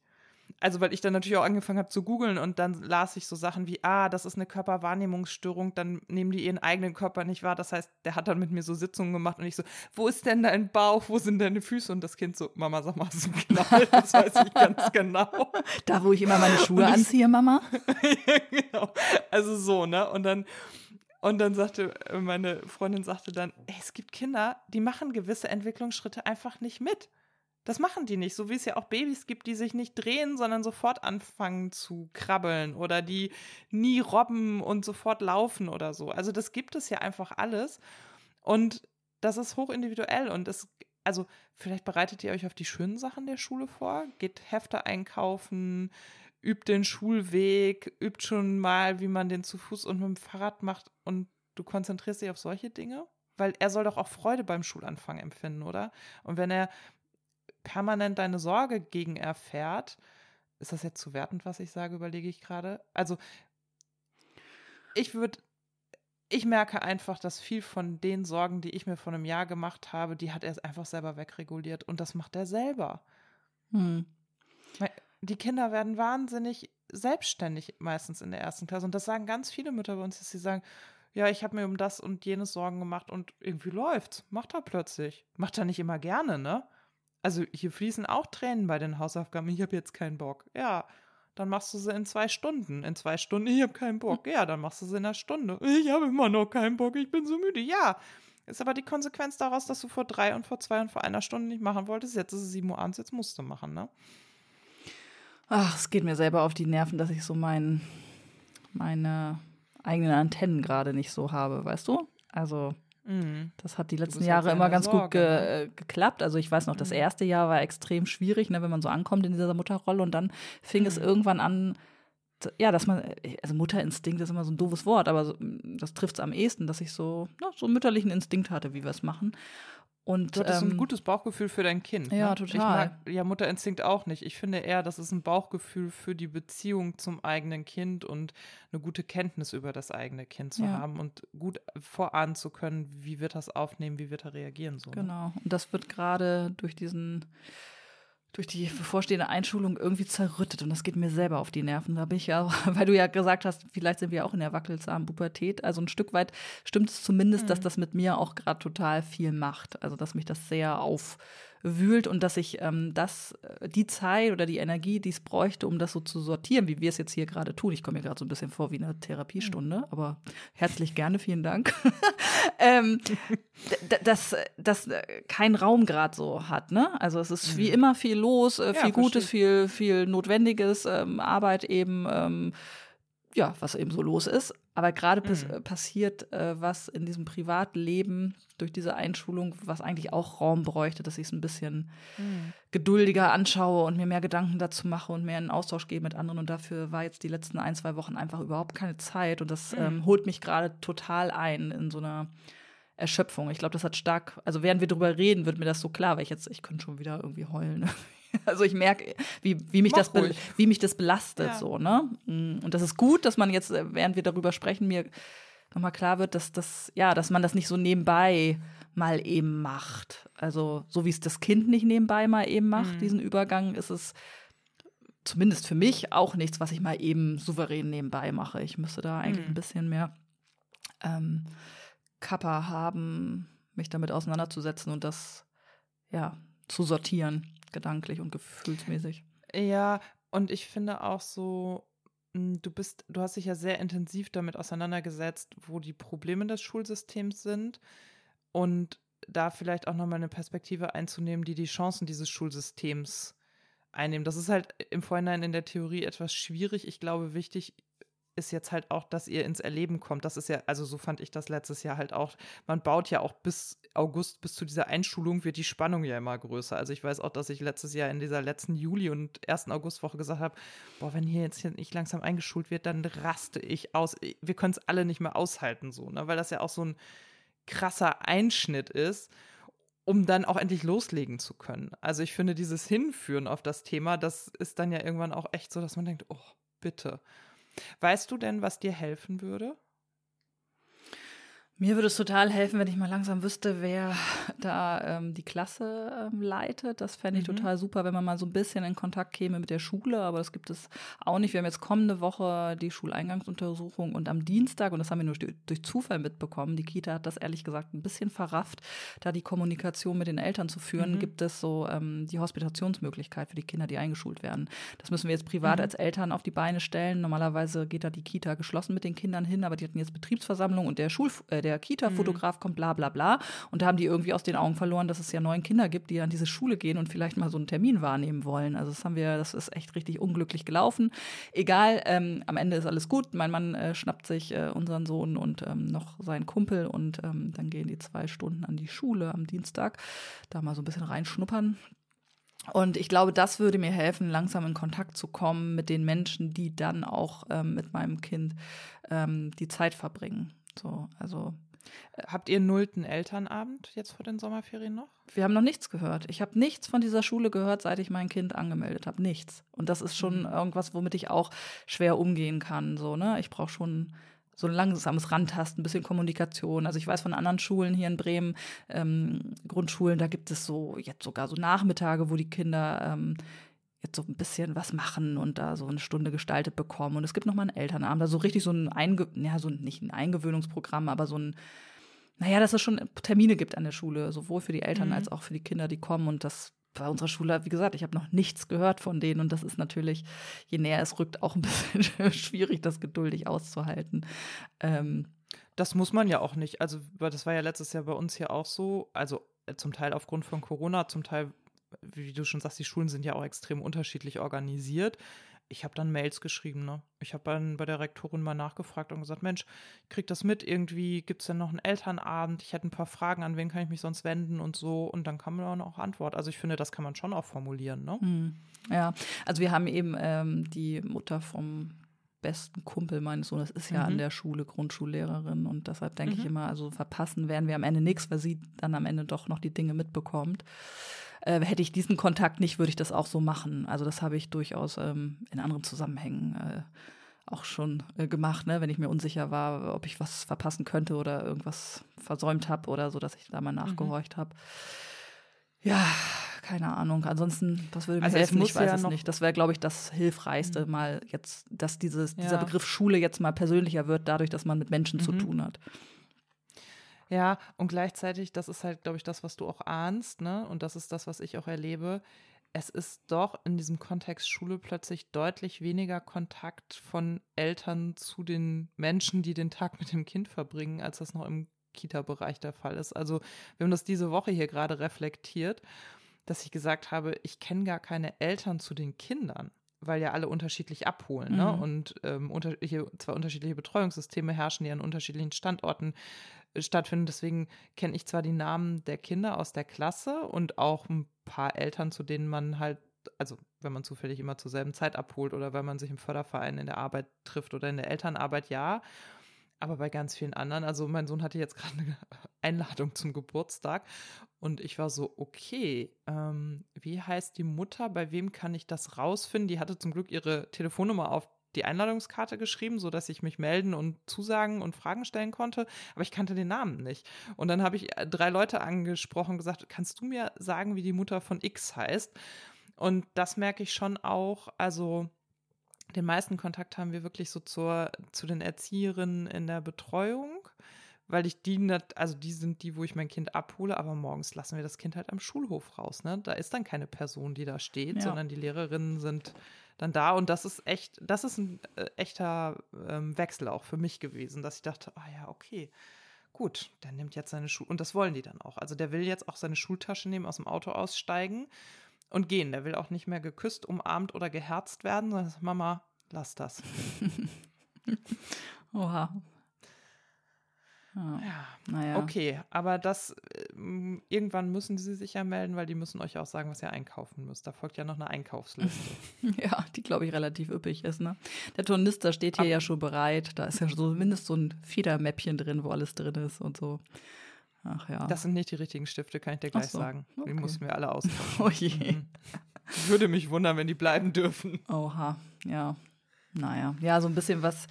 also weil ich dann natürlich auch angefangen habe zu googeln und dann las ich so Sachen wie, ah, das ist eine Körperwahrnehmungsstörung, dann nehmen die ihren eigenen Körper nicht wahr. Das heißt, der hat dann mit mir so Sitzungen gemacht und ich so, wo ist denn dein Bauch, wo sind deine Füße? Und das Kind so, Mama, sag mal, hast du genau, das weiß ich ganz genau. Da, wo ich immer meine Schuhe ich, anziehe, Mama? genau, also so, ne? Und dann und dann sagte meine Freundin sagte dann, ey, es gibt Kinder, die machen gewisse Entwicklungsschritte einfach nicht mit. Das machen die nicht, so wie es ja auch Babys gibt, die sich nicht drehen, sondern sofort anfangen zu krabbeln oder die nie robben und sofort laufen oder so. Also das gibt es ja einfach alles und das ist hochindividuell und es also vielleicht bereitet ihr euch auf die schönen Sachen der Schule vor, geht Hefte einkaufen, übt den Schulweg, übt schon mal, wie man den zu Fuß und mit dem Fahrrad macht und du konzentrierst dich auf solche Dinge? Weil er soll doch auch Freude beim Schulanfang empfinden, oder? Und wenn er permanent deine Sorge gegen erfährt, ist das jetzt zu wertend, was ich sage, überlege ich gerade. Also, ich würde, ich merke einfach, dass viel von den Sorgen, die ich mir vor einem Jahr gemacht habe, die hat er einfach selber wegreguliert und das macht er selber. Hm. Die Kinder werden wahnsinnig selbstständig meistens in der ersten Klasse und das sagen ganz viele Mütter bei uns, dass sie sagen, ja, ich habe mir um das und jenes Sorgen gemacht und irgendwie läuft's. Macht er plötzlich. Macht er nicht immer gerne, ne? Also hier fließen auch Tränen bei den Hausaufgaben. Ich habe jetzt keinen Bock. Ja, dann machst du sie in zwei Stunden. In zwei Stunden, ich habe keinen Bock. Ja, dann machst du sie in einer Stunde. Ich habe immer noch keinen Bock, ich bin so müde. Ja, ist aber die Konsequenz daraus, dass du vor drei und vor zwei und vor einer Stunde nicht machen wolltest. Jetzt ist es sieben Uhr abends, jetzt musst du machen, ne? Ach, es geht mir selber auf die Nerven, dass ich so mein, meine eigenen Antennen gerade nicht so habe, weißt du? Also. Das hat die letzten Jahre halt immer ganz Sorge, gut ge ne? Äh, geklappt. Also ich weiß noch, das mhm. erste Jahr war extrem schwierig, ne, wenn man so ankommt in dieser Mutterrolle und dann fing mhm. es irgendwann an, ja, dass man, also Mutterinstinkt ist immer so ein doofes Wort, aber so, das trifft es am ehesten, dass ich so, na, so einen mütterlichen Instinkt hatte, wie wir es machen. Und, du hattest ähm, ein gutes Bauchgefühl für dein Kind. Ja, ne? total. Ich mag ja Mutterinstinkt auch nicht. Ich finde eher, das ist ein Bauchgefühl für die Beziehung zum eigenen Kind und eine gute Kenntnis über das eigene Kind zu ja. haben und gut vorahnen zu können, wie wird das aufnehmen, wie wird er reagieren. So, ne? genau. Und das wird gerade durch diesen durch die bevorstehende Einschulung irgendwie zerrüttet und das geht mir selber auf die Nerven. Da bin ich ja, weil du ja gesagt hast, vielleicht sind wir auch in der wackelsamen Pubertät. Also ein Stück weit stimmt es zumindest, mhm. dass das mit mir auch gerade total viel macht. Also dass mich das sehr auf wühlt und dass ich ähm, das, äh, die Zeit oder die Energie, die es bräuchte, um das so zu sortieren, wie wir es jetzt hier gerade tun. Ich komme mir gerade so ein bisschen vor wie eine Therapiestunde, mhm. aber herzlich gerne, vielen Dank. ähm, dass das kein Raum gerade so hat, ne? Also es ist wie mhm. immer viel los, äh, viel ja, Gutes, viel, viel Notwendiges, ähm, Arbeit eben, ähm, ja, was eben so los ist. Aber gerade mhm. passiert äh, was in diesem Privatleben durch diese Einschulung, was eigentlich auch Raum bräuchte, dass ich es ein bisschen mhm. geduldiger anschaue und mir mehr Gedanken dazu mache und mehr in Austausch gehe mit anderen. Und dafür war jetzt die letzten ein, zwei Wochen einfach überhaupt keine Zeit. Und das mhm. ähm, holt mich gerade total ein in so einer Erschöpfung. Ich glaube, das hat stark, also während wir drüber reden, wird mir das so klar, weil ich jetzt, ich könnte schon wieder irgendwie heulen. Also ich merke, wie, wie, mich das wie mich das belastet ja. so, ne? Mm, und das ist gut, dass man jetzt, äh, während wir darüber sprechen, mir nochmal klar wird, dass das, ja, dass man das nicht so nebenbei mal eben macht. Also, so wie es das Kind nicht nebenbei mal eben macht, mhm. diesen Übergang, ist es zumindest für mich auch nichts, was ich mal eben souverän nebenbei mache. Ich müsste da eigentlich mhm. ein bisschen mehr ähm, Kappa haben, mich damit auseinanderzusetzen und das, ja, zu sortieren gedanklich und gefühlsmäßig. Ja, und ich finde auch so, hm, du bist, du hast dich ja sehr intensiv damit auseinandergesetzt, wo die Probleme des Schulsystems sind und da vielleicht auch nochmal eine Perspektive einzunehmen, die die Chancen dieses Schulsystems einnehmen. Das ist halt im Vorhinein in der Theorie etwas schwierig. Ich glaube, wichtig ist jetzt halt auch, dass ihr ins Erleben kommt. Das ist ja, also so fand ich das letztes Jahr halt auch. Man baut ja auch bis August, bis zu dieser Einschulung wird die Spannung ja immer größer. Also ich weiß auch, dass ich letztes Jahr in dieser letzten Juli- und ersten Augustwoche gesagt habe, boah, wenn hier jetzt nicht langsam eingeschult wird, dann raste ich aus. Wir können es alle nicht mehr aushalten, so, ne? Weil das ja auch so ein krasser Einschnitt ist um dann auch endlich loslegen zu können. Also ich finde, dieses Hinführen auf das Thema, das ist dann ja irgendwann auch echt so, dass man denkt, oh, bitte. Weißt du denn, was dir helfen würde? Mir würde es total helfen, wenn ich mal langsam wüsste, wer da ähm, die Klasse ähm, leitet. Das fände ich mhm. total super, wenn man mal so ein bisschen in Kontakt käme mit der Schule. Aber das gibt es auch nicht. Wir haben jetzt kommende Woche die Schuleingangsuntersuchung und am Dienstag, und das haben wir nur durch Zufall mitbekommen, die Kita hat das ehrlich gesagt ein bisschen verrafft, da die Kommunikation mit den Eltern zu führen, mhm. gibt es so ähm, die Hospitationsmöglichkeit für die Kinder, die eingeschult werden. Das müssen wir jetzt privat mhm. als Eltern auf die Beine stellen. Normalerweise geht da die Kita geschlossen mit den Kindern hin, aber die hatten jetzt Betriebsversammlung und der Schul äh, der der Kita-Fotograf mhm. kommt, bla bla bla. Und da haben die irgendwie aus den Augen verloren, dass es ja neun Kinder gibt, die an diese Schule gehen und vielleicht mal so einen Termin wahrnehmen wollen. Also das haben wir, das ist echt richtig unglücklich gelaufen. Egal, ähm, am Ende ist alles gut. Mein Mann äh, schnappt sich äh, unseren Sohn und ähm, noch seinen Kumpel und ähm, dann gehen die zwei Stunden an die Schule am Dienstag, da mal so ein bisschen reinschnuppern. Und ich glaube, das würde mir helfen, langsam in Kontakt zu kommen mit den Menschen, die dann auch ähm, mit meinem Kind ähm, die Zeit verbringen. So, also. Habt ihr nullten Elternabend jetzt vor den Sommerferien noch? Wir haben noch nichts gehört. Ich habe nichts von dieser Schule gehört, seit ich mein Kind angemeldet habe. Nichts. Und das ist schon mhm. irgendwas, womit ich auch schwer umgehen kann. So, ne? Ich brauche schon so ein langsames Rantasten, ein bisschen Kommunikation. Also ich weiß von anderen Schulen hier in Bremen, ähm, Grundschulen, da gibt es so jetzt sogar so Nachmittage, wo die Kinder ähm, jetzt so ein bisschen was machen und da so eine Stunde gestaltet bekommen. Und es gibt nochmal einen Elternabend, also richtig so ein, Einge ja, so nicht ein Eingewöhnungsprogramm, aber so ein, naja, dass es schon Termine gibt an der Schule, sowohl für die Eltern mhm. als auch für die Kinder, die kommen. Und das bei unserer Schule, wie gesagt, ich habe noch nichts gehört von denen. Und das ist natürlich, je näher es rückt, auch ein bisschen schwierig, das geduldig auszuhalten. Ähm, das muss man ja auch nicht. Also, das war ja letztes Jahr bei uns hier auch so. Also äh, zum Teil aufgrund von Corona, zum Teil wie du schon sagst, die Schulen sind ja auch extrem unterschiedlich organisiert. Ich habe dann Mails geschrieben, ne? Ich habe dann bei der Rektorin mal nachgefragt und gesagt, Mensch, ich krieg das mit, irgendwie gibt es denn noch einen Elternabend? Ich hätte ein paar Fragen, an wen kann ich mich sonst wenden und so. Und dann kam dann auch Antwort. Also ich finde, das kann man schon auch formulieren, ne? Hm. Ja, also wir haben eben ähm, die Mutter vom besten Kumpel meines Sohnes ist ja mhm. an der Schule Grundschullehrerin und deshalb denke mhm. ich immer, also verpassen werden wir am Ende nichts, weil sie dann am Ende doch noch die Dinge mitbekommt. Äh, hätte ich diesen Kontakt nicht, würde ich das auch so machen. Also das habe ich durchaus ähm, in anderen Zusammenhängen äh, auch schon äh, gemacht, ne? wenn ich mir unsicher war, ob ich was verpassen könnte oder irgendwas versäumt habe oder so, dass ich da mal mhm. nachgehorcht mhm. habe. Ja, keine Ahnung. Ansonsten, was würde mir also helfen? Ich weiß ja es nicht. Das wäre, glaube ich, das Hilfreichste, mhm. mal jetzt, dass dieses, ja. dieser Begriff Schule jetzt mal persönlicher wird, dadurch, dass man mit Menschen mhm. zu tun hat. Ja, und gleichzeitig, das ist halt, glaube ich, das, was du auch ahnst, ne? Und das ist das, was ich auch erlebe. Es ist doch in diesem Kontext Schule plötzlich deutlich weniger Kontakt von Eltern zu den Menschen, die den Tag mit dem Kind verbringen, als das noch im Kita-Bereich der Fall ist. Also wir haben das diese Woche hier gerade reflektiert, dass ich gesagt habe, ich kenne gar keine Eltern zu den Kindern weil ja alle unterschiedlich abholen. Ne? Mhm. Und ähm, unter, hier zwei unterschiedliche Betreuungssysteme herrschen, die an unterschiedlichen Standorten stattfinden. Deswegen kenne ich zwar die Namen der Kinder aus der Klasse und auch ein paar Eltern, zu denen man halt, also wenn man zufällig immer zur selben Zeit abholt oder wenn man sich im Förderverein in der Arbeit trifft oder in der Elternarbeit, ja. Aber bei ganz vielen anderen, also mein Sohn hatte jetzt gerade eine Einladung zum Geburtstag und ich war so, okay, ähm, wie heißt die Mutter? Bei wem kann ich das rausfinden? Die hatte zum Glück ihre Telefonnummer auf die Einladungskarte geschrieben, sodass ich mich melden und zusagen und Fragen stellen konnte, aber ich kannte den Namen nicht. Und dann habe ich äh, drei Leute angesprochen und gesagt, kannst du mir sagen, wie die Mutter von X heißt? Und das merke ich schon auch, also den meisten Kontakt haben wir wirklich so zur, zu den Erzieherinnen in der Betreuung weil ich die nicht, also die sind die, wo ich mein Kind abhole, aber morgens lassen wir das Kind halt am Schulhof raus. Ne? Da ist dann keine Person, die da steht, ja. sondern die Lehrerinnen sind dann da und das ist echt, das ist ein äh, echter ähm, Wechsel auch für mich gewesen, dass ich dachte, ah ja, okay, gut, der nimmt jetzt seine Schul und das wollen die dann auch. Also der will jetzt auch seine Schultasche nehmen, aus dem Auto aussteigen und gehen. Der will auch nicht mehr geküsst, umarmt oder geherzt werden, sondern Mama, lass das. Oha. Ja, ja. naja. Okay, aber das äh, irgendwann müssen sie sich ja melden, weil die müssen euch auch sagen, was ihr einkaufen müsst. Da folgt ja noch eine Einkaufsliste. ja, die glaube ich relativ üppig ist. Ne? Der Tornister steht hier Ab ja schon bereit. Da ist ja so mindestens so ein Federmäppchen drin, wo alles drin ist und so. Ach ja. Das sind nicht die richtigen Stifte, kann ich dir gleich so. sagen. Okay. Die mussten wir alle austauschen. oh je. Mhm. Würde mich wundern, wenn die bleiben dürfen. Oha, ja. Naja, ja, so ein bisschen was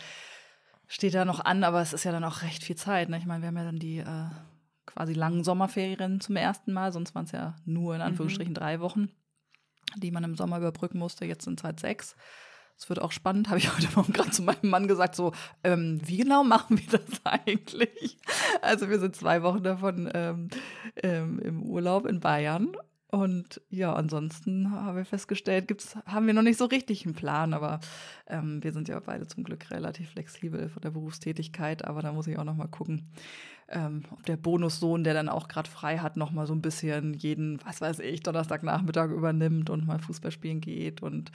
steht da noch an, aber es ist ja dann auch recht viel Zeit. Ne? Ich meine, wir haben ja dann die äh, quasi langen Sommerferien zum ersten Mal, sonst waren es ja nur in Anführungsstrichen mhm. drei Wochen, die man im Sommer überbrücken musste. Jetzt sind es halt sechs. Es wird auch spannend, habe ich heute Morgen gerade zu meinem Mann gesagt, so, ähm, wie genau machen wir das eigentlich? Also wir sind zwei Wochen davon ähm, ähm, im Urlaub in Bayern und ja, ansonsten haben wir festgestellt, gibt's, haben wir noch nicht so richtig einen Plan, aber ähm, wir sind ja beide zum Glück relativ flexibel von der Berufstätigkeit, aber da muss ich auch noch mal gucken, ähm, ob der Bonussohn, der dann auch gerade frei hat, noch mal so ein bisschen jeden, was weiß ich, Donnerstagnachmittag übernimmt und mal Fußball spielen geht und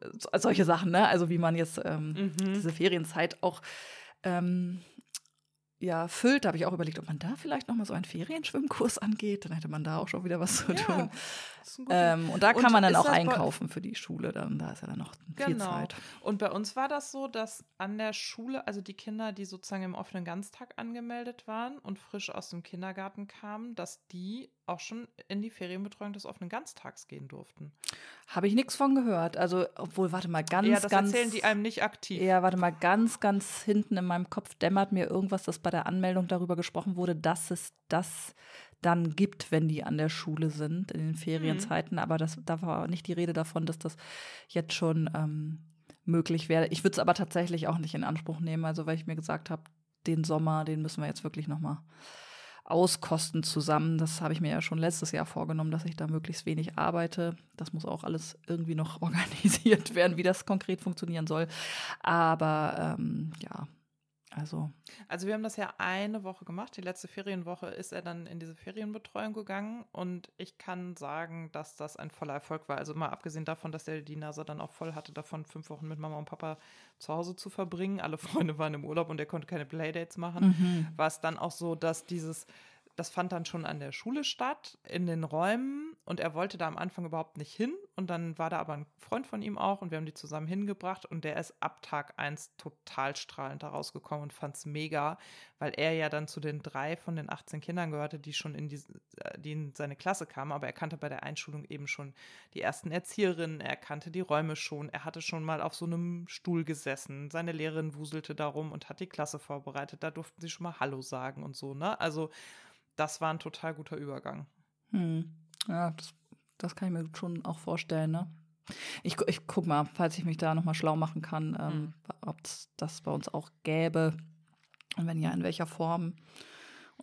äh, solche Sachen, ne? Also wie man jetzt ähm, mhm. diese Ferienzeit auch ähm, ja, füllt. Da habe ich auch überlegt, ob man da vielleicht noch mal so einen Ferienschwimmkurs angeht. Dann hätte man da auch schon wieder was zu tun. Ähm, und da kann und man dann auch einkaufen für die Schule. Dann, da ist ja dann noch viel genau. Zeit. Und bei uns war das so, dass an der Schule, also die Kinder, die sozusagen im offenen Ganztag angemeldet waren und frisch aus dem Kindergarten kamen, dass die auch schon in die Ferienbetreuung des offenen Ganztags gehen durften. Habe ich nichts von gehört. Also, obwohl, warte mal, ganz, ja, das ganz. erzählen die einem nicht aktiv. Ja, warte mal, ganz, ganz hinten in meinem Kopf dämmert mir irgendwas, dass bei der Anmeldung darüber gesprochen wurde, dass es das dann gibt, wenn die an der Schule sind, in den Ferienzeiten. Mhm. Aber das, da war nicht die Rede davon, dass das jetzt schon ähm, möglich wäre. Ich würde es aber tatsächlich auch nicht in Anspruch nehmen, also weil ich mir gesagt habe, den Sommer, den müssen wir jetzt wirklich noch mal auskosten zusammen. Das habe ich mir ja schon letztes Jahr vorgenommen, dass ich da möglichst wenig arbeite. Das muss auch alles irgendwie noch organisiert werden, wie das konkret funktionieren soll. Aber ähm, ja, also. Also wir haben das ja eine Woche gemacht. Die letzte Ferienwoche ist er dann in diese Ferienbetreuung gegangen und ich kann sagen, dass das ein voller Erfolg war. Also mal abgesehen davon, dass er die Nase dann auch voll hatte, davon fünf Wochen mit Mama und Papa zu Hause zu verbringen. Alle Freunde waren im Urlaub und er konnte keine Playdates machen. Mhm. War es dann auch so, dass dieses das fand dann schon an der Schule statt, in den Räumen. Und er wollte da am Anfang überhaupt nicht hin. Und dann war da aber ein Freund von ihm auch und wir haben die zusammen hingebracht. Und der ist ab Tag 1 total strahlend da rausgekommen und fand es mega, weil er ja dann zu den drei von den 18 Kindern gehörte, die schon in, die, die in seine Klasse kamen. Aber er kannte bei der Einschulung eben schon die ersten Erzieherinnen, er kannte die Räume schon. Er hatte schon mal auf so einem Stuhl gesessen. Seine Lehrerin wuselte darum und hat die Klasse vorbereitet. Da durften sie schon mal Hallo sagen und so, ne? Also das war ein total guter Übergang. Hm. Ja, das, das kann ich mir schon auch vorstellen, ne? Ich, ich guck mal, falls ich mich da nochmal schlau machen kann, ähm, hm. ob es das bei uns auch gäbe. Und wenn ja, in welcher Form.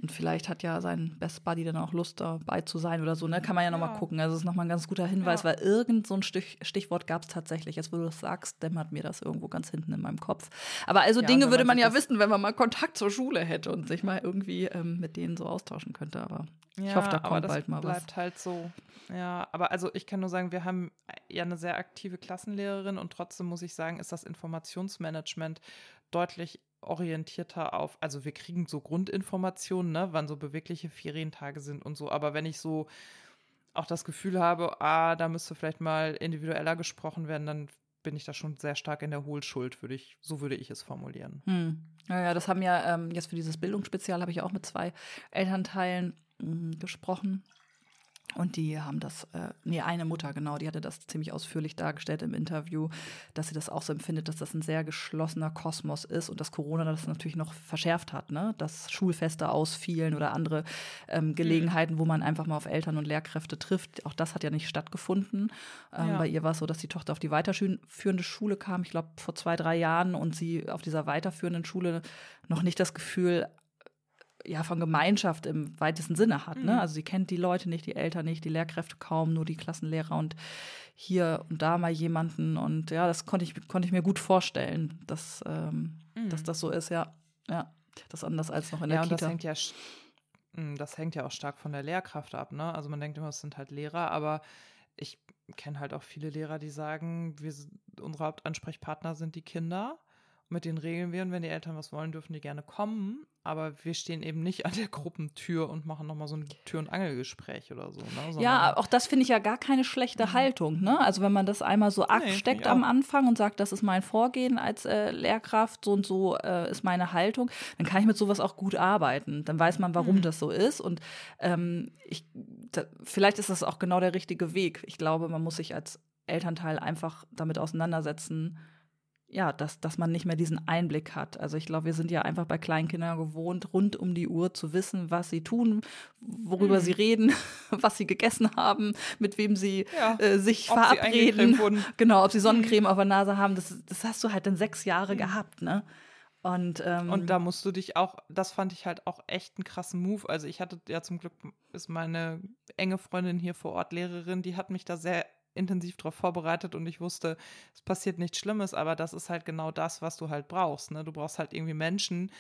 Und vielleicht hat ja sein Best Buddy dann auch Lust, dabei zu sein oder so. Ne? Kann man ja nochmal ja. gucken. Also, das ist nochmal ein ganz guter Hinweis, ja. weil irgend so ein Stich, Stichwort gab es tatsächlich. Jetzt, wo du das sagst, dämmert mir das irgendwo ganz hinten in meinem Kopf. Aber also ja, Dinge würde man ja wissen, wenn man mal Kontakt zur Schule hätte und sich mal irgendwie ähm, mit denen so austauschen könnte. Aber ich hoffe, da kommt bald mal was. bleibt halt so. Ja, aber also ich kann nur sagen, wir haben ja eine sehr aktive Klassenlehrerin und trotzdem muss ich sagen, ist das Informationsmanagement deutlich orientierter auf, also wir kriegen so Grundinformationen, ne, wann so bewegliche Ferientage sind und so, aber wenn ich so auch das Gefühl habe, ah, da müsste vielleicht mal individueller gesprochen werden, dann bin ich da schon sehr stark in der Hohlschuld, würde ich, so würde ich es formulieren. Hm. Ja, ja, das haben ja ähm, jetzt für dieses Bildungsspezial habe ich auch mit zwei Elternteilen mh, hm, gesprochen. Und die haben das, äh, nee, eine Mutter, genau, die hatte das ziemlich ausführlich dargestellt im Interview, dass sie das auch so empfindet, dass das ein sehr geschlossener Kosmos ist und dass Corona das natürlich noch verschärft hat, ne? Dass Schulfeste ausfielen oder andere ähm, Gelegenheiten, wo man einfach mal auf Eltern und Lehrkräfte trifft. Auch das hat ja nicht stattgefunden. Ähm, ja. Bei ihr war es so, dass die Tochter auf die weiterführende Schule kam, ich glaube vor zwei, drei Jahren, und sie auf dieser weiterführenden Schule noch nicht das Gefühl ja von Gemeinschaft im weitesten Sinne hat. Ne? Mhm. Also sie kennt die Leute nicht, die Eltern nicht, die Lehrkräfte kaum, nur die Klassenlehrer und hier und da mal jemanden. Und ja, das konnte ich, konnte ich mir gut vorstellen, dass, ähm, mhm. dass das so ist, ja. Ja, das anders als noch in der ja, Kita. Das hängt ja, hm, das hängt ja auch stark von der Lehrkraft ab, ne? Also man denkt immer, es sind halt Lehrer, aber ich kenne halt auch viele Lehrer, die sagen, wir, unsere Hauptansprechpartner sind die Kinder mit denen regeln wir und wenn die Eltern was wollen, dürfen die gerne kommen. Aber wir stehen eben nicht an der Gruppentür und machen nochmal so ein Tür- und Angelgespräch oder so. Ne? Ja, auch das finde ich ja gar keine schlechte mhm. Haltung. Ne? Also wenn man das einmal so absteckt nee, am Anfang und sagt, das ist mein Vorgehen als äh, Lehrkraft, so und so äh, ist meine Haltung, dann kann ich mit sowas auch gut arbeiten. Dann weiß man, warum mhm. das so ist. Und ähm, ich, da, vielleicht ist das auch genau der richtige Weg. Ich glaube, man muss sich als Elternteil einfach damit auseinandersetzen, ja, dass, dass man nicht mehr diesen Einblick hat. Also ich glaube, wir sind ja einfach bei Kleinkindern gewohnt, rund um die Uhr zu wissen, was sie tun, worüber mhm. sie reden, was sie gegessen haben, mit wem sie ja, äh, sich verabreden. Genau, ob sie Sonnencreme mhm. auf der Nase haben. Das, das hast du halt dann sechs Jahre mhm. gehabt, ne? Und, ähm, und da musst du dich auch, das fand ich halt auch echt einen krassen Move. Also ich hatte ja zum Glück, ist meine enge Freundin hier vor Ort Lehrerin, die hat mich da sehr intensiv darauf vorbereitet und ich wusste, es passiert nichts Schlimmes, aber das ist halt genau das, was du halt brauchst. Ne? Du brauchst halt irgendwie Menschen,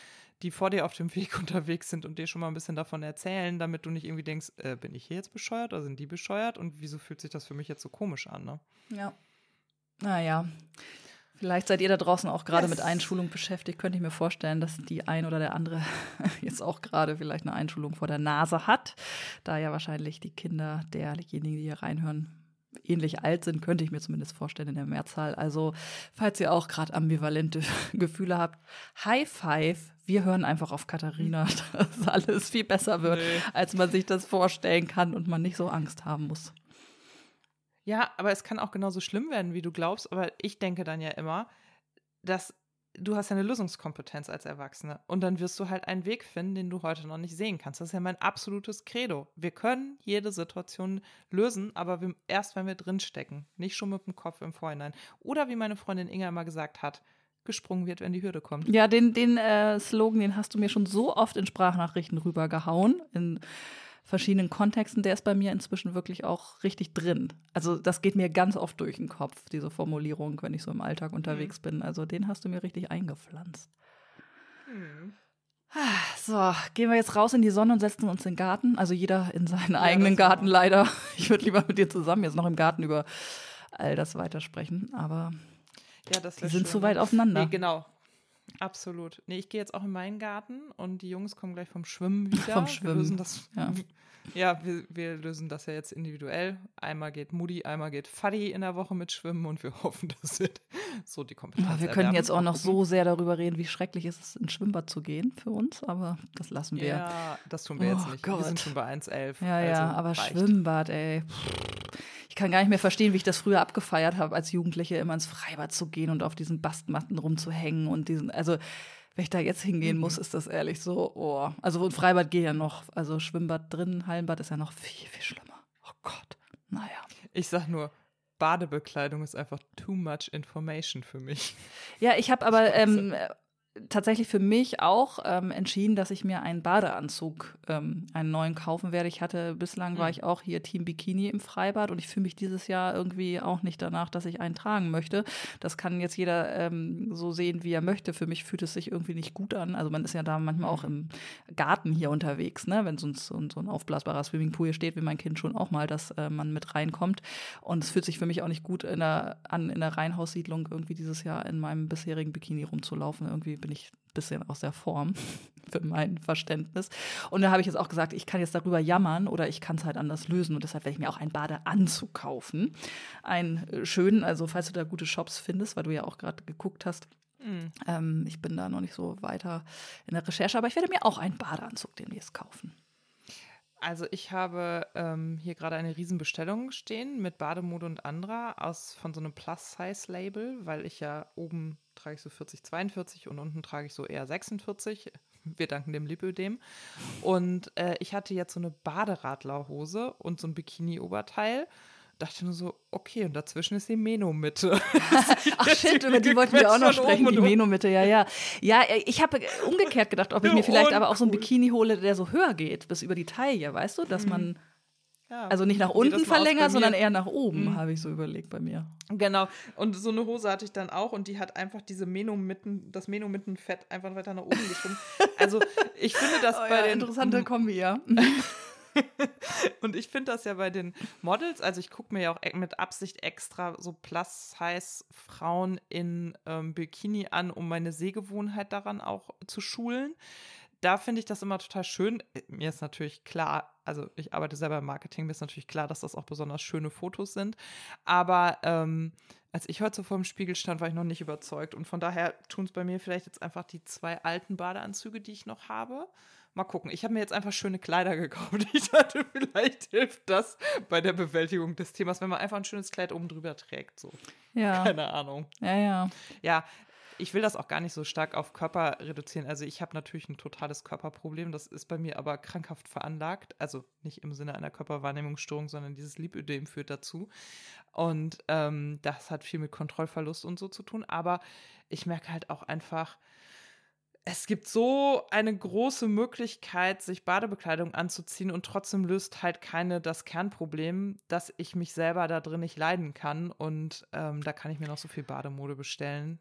die vor dir auf dem Weg unterwegs sind und dir schon mal ein bisschen davon erzählen, damit du nicht irgendwie denkst, äh, bin ich hier jetzt bescheuert oder sind die bescheuert und wieso fühlt sich das für mich jetzt so komisch an? Ne? Ja. Naja. Vielleicht seid ihr da draußen auch gerade yes. mit Einschulung beschäftigt. Könnte ich mir vorstellen, dass die ein oder der andere jetzt auch gerade vielleicht eine Einschulung vor der Nase hat. Da ja wahrscheinlich die Kinder derjenigen, die hier reinhören, ähnlich alt sind, könnte ich mir zumindest vorstellen in der Mehrzahl. Also, falls ihr auch gerade ambivalente Gefühle habt, High Five. Wir hören einfach auf Katharina, dass alles viel besser wird, nee. als man sich das vorstellen kann und man nicht so Angst haben muss. Ja, aber es kann auch genauso schlimm werden, wie du glaubst. Aber ich denke dann ja immer, dass du hast ja eine Lösungskompetenz als Erwachsene und dann wirst du halt einen Weg finden, den du heute noch nicht sehen kannst. Das ist ja mein absolutes Credo. Wir können jede Situation lösen, aber wir, erst wenn wir drinstecken, nicht schon mit dem Kopf im Vorhinein. Oder wie meine Freundin Inga immer gesagt hat, gesprungen wird, wenn die Hürde kommt. Ja, den, den äh, Slogan, den hast du mir schon so oft in Sprachnachrichten rübergehauen. In verschiedenen Kontexten, der ist bei mir inzwischen wirklich auch richtig drin. Also das geht mir ganz oft durch den Kopf, diese Formulierung, wenn ich so im Alltag unterwegs mhm. bin. Also den hast du mir richtig eingepflanzt. Mhm. So, gehen wir jetzt raus in die Sonne und setzen uns in den Garten. Also jeder in seinen ja, eigenen Garten leider. Ich würde lieber mit dir zusammen jetzt noch im Garten über all das weitersprechen, aber ja, das die sind schön. zu weit auseinander. Nee, genau. Absolut. Nee, ich gehe jetzt auch in meinen Garten und die Jungs kommen gleich vom Schwimmen wieder. vom Schwimmen. Das, ja. Ja, wir, wir lösen das ja jetzt individuell. Einmal geht Mutti, einmal geht Faddy in der Woche mit Schwimmen und wir hoffen, dass wir so die Kompetenz ja, Wir können jetzt auch noch so sehr darüber reden, wie schrecklich ist es ist, ins Schwimmbad zu gehen für uns, aber das lassen wir. Ja, das tun wir oh jetzt nicht. Gott. Wir sind schon bei 1,11. Ja, also ja, aber reicht. Schwimmbad, ey. Ich kann gar nicht mehr verstehen, wie ich das früher abgefeiert habe, als Jugendliche immer ins Freibad zu gehen und auf diesen Bastmatten rumzuhängen und diesen, also wenn ich da jetzt hingehen muss, mhm. ist das ehrlich so, oh. Also Freibad geht ja noch, also Schwimmbad drin, Hallenbad ist ja noch viel, viel schlimmer. Oh Gott, naja. Ich sag nur, Badebekleidung ist einfach too much information für mich. Ja, ich habe aber ähm, tatsächlich für mich auch ähm, entschieden, dass ich mir einen Badeanzug, ähm, einen neuen kaufen werde. Ich hatte bislang mhm. war ich auch hier Team Bikini im Freibad und ich fühle mich dieses Jahr irgendwie auch nicht danach, dass ich einen tragen möchte. Das kann jetzt jeder ähm, so sehen, wie er möchte. Für mich fühlt es sich irgendwie nicht gut an. Also man ist ja da manchmal auch im Garten hier unterwegs, ne? wenn so ein, so ein aufblasbarer Swimmingpool hier steht, wie mein Kind schon auch mal, dass äh, man mit reinkommt. Und es fühlt sich für mich auch nicht gut in der, an in der Reihenhaussiedlung irgendwie dieses Jahr in meinem bisherigen Bikini rumzulaufen. Irgendwie bin ich ein bisschen aus der Form für mein Verständnis. Und da habe ich jetzt auch gesagt, ich kann jetzt darüber jammern oder ich kann es halt anders lösen. Und deshalb werde ich mir auch einen Badeanzug kaufen. Einen äh, schönen, also falls du da gute Shops findest, weil du ja auch gerade geguckt hast. Mhm. Ähm, ich bin da noch nicht so weiter in der Recherche, aber ich werde mir auch einen Badeanzug demnächst kaufen. Also ich habe ähm, hier gerade eine Riesenbestellung stehen mit Bademode und anderer aus von so einem Plus-Size-Label, weil ich ja oben trage ich so 40, 42 und unten trage ich so eher 46. Wir danken dem Lipödem. Und äh, ich hatte jetzt so eine Baderadlerhose und so ein Bikini-Oberteil dachte nur so, okay, und dazwischen ist die Meno-Mitte. Ach shit, über die wollten wir auch noch sprechen, die Meno-Mitte, ja, ja. Ja, ich habe umgekehrt gedacht, ob ich mir vielleicht aber auch so ein Bikini hole, der so höher geht, bis über die Taille, weißt du, dass mhm. man ja. also nicht nach unten verlängert, sondern eher nach oben, mhm. habe ich so überlegt bei mir. Genau, und so eine Hose hatte ich dann auch und die hat einfach diese Meno-Mitten, das Meno-Mittenfett einfach weiter nach oben geschoben. Also ich finde das oh, bei ja, den... Interessante Kombi, ja. und ich finde das ja bei den Models, also ich gucke mir ja auch e-, mit Absicht extra so Plus-Size-Frauen in ähm, Bikini an, um meine Sehgewohnheit daran auch zu schulen. Da finde ich das immer total schön. Mir ist natürlich klar, also ich arbeite selber im Marketing, mir ist natürlich klar, dass das auch besonders schöne Fotos sind. Aber ähm, als ich heute so vor dem Spiegel stand, war ich noch nicht überzeugt. Und von daher tun es bei mir vielleicht jetzt einfach die zwei alten Badeanzüge, die ich noch habe Mal gucken. Ich habe mir jetzt einfach schöne Kleider gekauft. Ich dachte, vielleicht hilft das bei der Bewältigung des Themas, wenn man einfach ein schönes Kleid oben drüber trägt. So. Ja. Keine Ahnung. Ja, ja. Ja, ich will das auch gar nicht so stark auf Körper reduzieren. Also ich habe natürlich ein totales Körperproblem. Das ist bei mir aber krankhaft veranlagt. Also nicht im Sinne einer Körperwahrnehmungsstörung, sondern dieses Lipödem führt dazu. Und ähm, das hat viel mit Kontrollverlust und so zu tun. Aber ich merke halt auch einfach, es gibt so eine große Möglichkeit, sich Badebekleidung anzuziehen und trotzdem löst halt keine das Kernproblem, dass ich mich selber da drin nicht leiden kann. Und ähm, da kann ich mir noch so viel Bademode bestellen.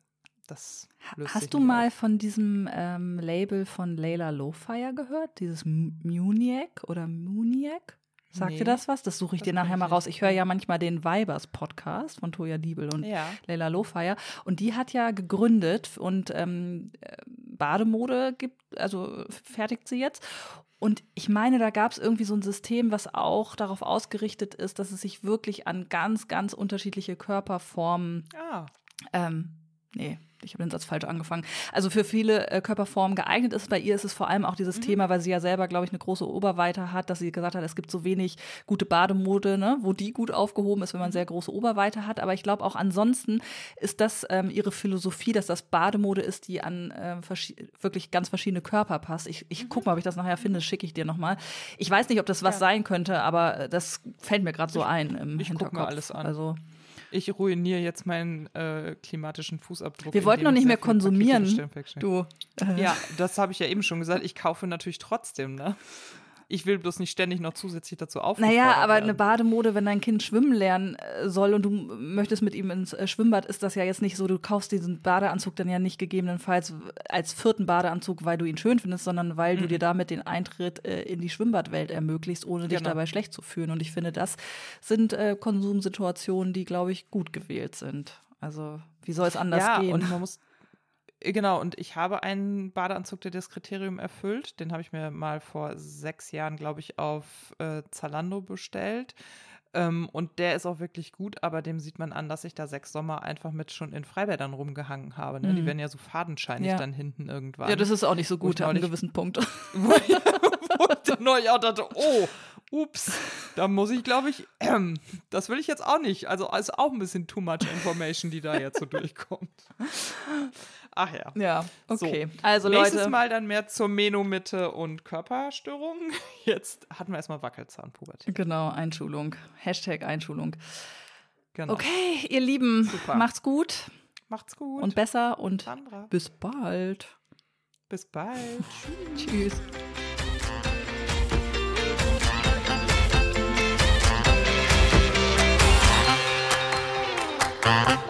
Das löst Hast du mal auf. von diesem ähm, Label von Layla Lowfire gehört? Dieses Muniac oder Muniac? Sagt Nee, dir das was? Das suche ich das dir nachher mal raus. Ich höre ja manchmal den Vibers Podcast von Toya Diebel und Ja. Leila Lowfire. Und die hat ja gegründet und ähm, äh, Bademode gibt, also fertigt sie jetzt. Und ich meine, da gab es irgendwie so ein System, was auch darauf ausgerichtet ist, dass es sich wirklich an ganz, ganz unterschiedliche Körperformen Ah, ähm, nee, ich habe den Satz falsch angefangen. Also für viele äh, Körperformen geeignet ist. Bei ihr ist es vor allem auch dieses Thema, weil sie ja selber, glaube ich, eine große Oberweite hat, dass sie gesagt hat, es gibt so wenig gute Bademode, ne, wo die gut aufgehoben ist, wenn man sehr große Oberweite hat. Aber ich glaube auch ansonsten ist das ähm, ihre Philosophie, dass das Bademode ist, die an verschi- wirklich ganz verschiedene Körper passt. Ich, ich guck mal, ob ich das nachher finde, schicke ich dir nochmal. Ich weiß nicht, ob das was Ja. sein könnte, aber äh, das fällt mir gerade so ein im ich guck Hinterkopf. mir alles an. Also ich ruiniere jetzt meinen äh, klimatischen Fußabdruck. wir wollten noch ich nicht mehr konsumieren. Du. Äh, Ja, das habe ich ja eben schon gesagt. Ich kaufe natürlich trotzdem, ne? Ich will bloß nicht ständig noch zusätzlich dazu aufgefordert Naja, aber werden. eine Bademode, wenn dein Kind schwimmen lernen äh, soll und du möchtest mit ihm ins äh, Schwimmbad, ist das ja jetzt nicht so, du kaufst diesen Badeanzug dann ja nicht gegebenenfalls als vierten Badeanzug, weil du ihn schön findest, sondern weil du dir damit den Eintritt äh, in die Schwimmbadwelt ermöglicht, ohne dich Genau. dabei schlecht zu fühlen. Und ich finde, das sind äh, Konsumsituationen, die, glaube ich, gut gewählt sind. Also, wie soll es anders ja, gehen? und man muss. Äh, Genau, und ich habe einen Badeanzug, der das Kriterium erfüllt. Den habe ich mir mal vor sechs Jahren, glaube ich, auf äh, Zalando bestellt. Ähm, und der ist auch wirklich gut, aber dem sieht man an, dass ich da sechs Sommer einfach mit schon in Freibädern rumgehangen habe. Ne? Die Mhm. werden ja so fadenscheinig Ja. dann hinten irgendwann. ja, das ist auch nicht so gut ab einem gewissen Punkt. wo ich, wo ich dann neulich auch dachte, oh, ups, da muss ich, glaube ich, ähm, das will ich jetzt auch nicht. Also ist auch ein bisschen too much information, die da jetzt so durchkommt. Ach ja. Ja, So. okay. Also, Nächstes Leute. Mal dann mehr zur Menomitte und Körperstörungen. Jetzt hatten wir erstmal Wackelzahnpubertät. Genau, Einschulung. Hashtag Einschulung. Genau. Okay, ihr Lieben, Super. macht's gut Macht's gut. und besser und Sandra. bis bald. Bis bald. Tschüss. Thank.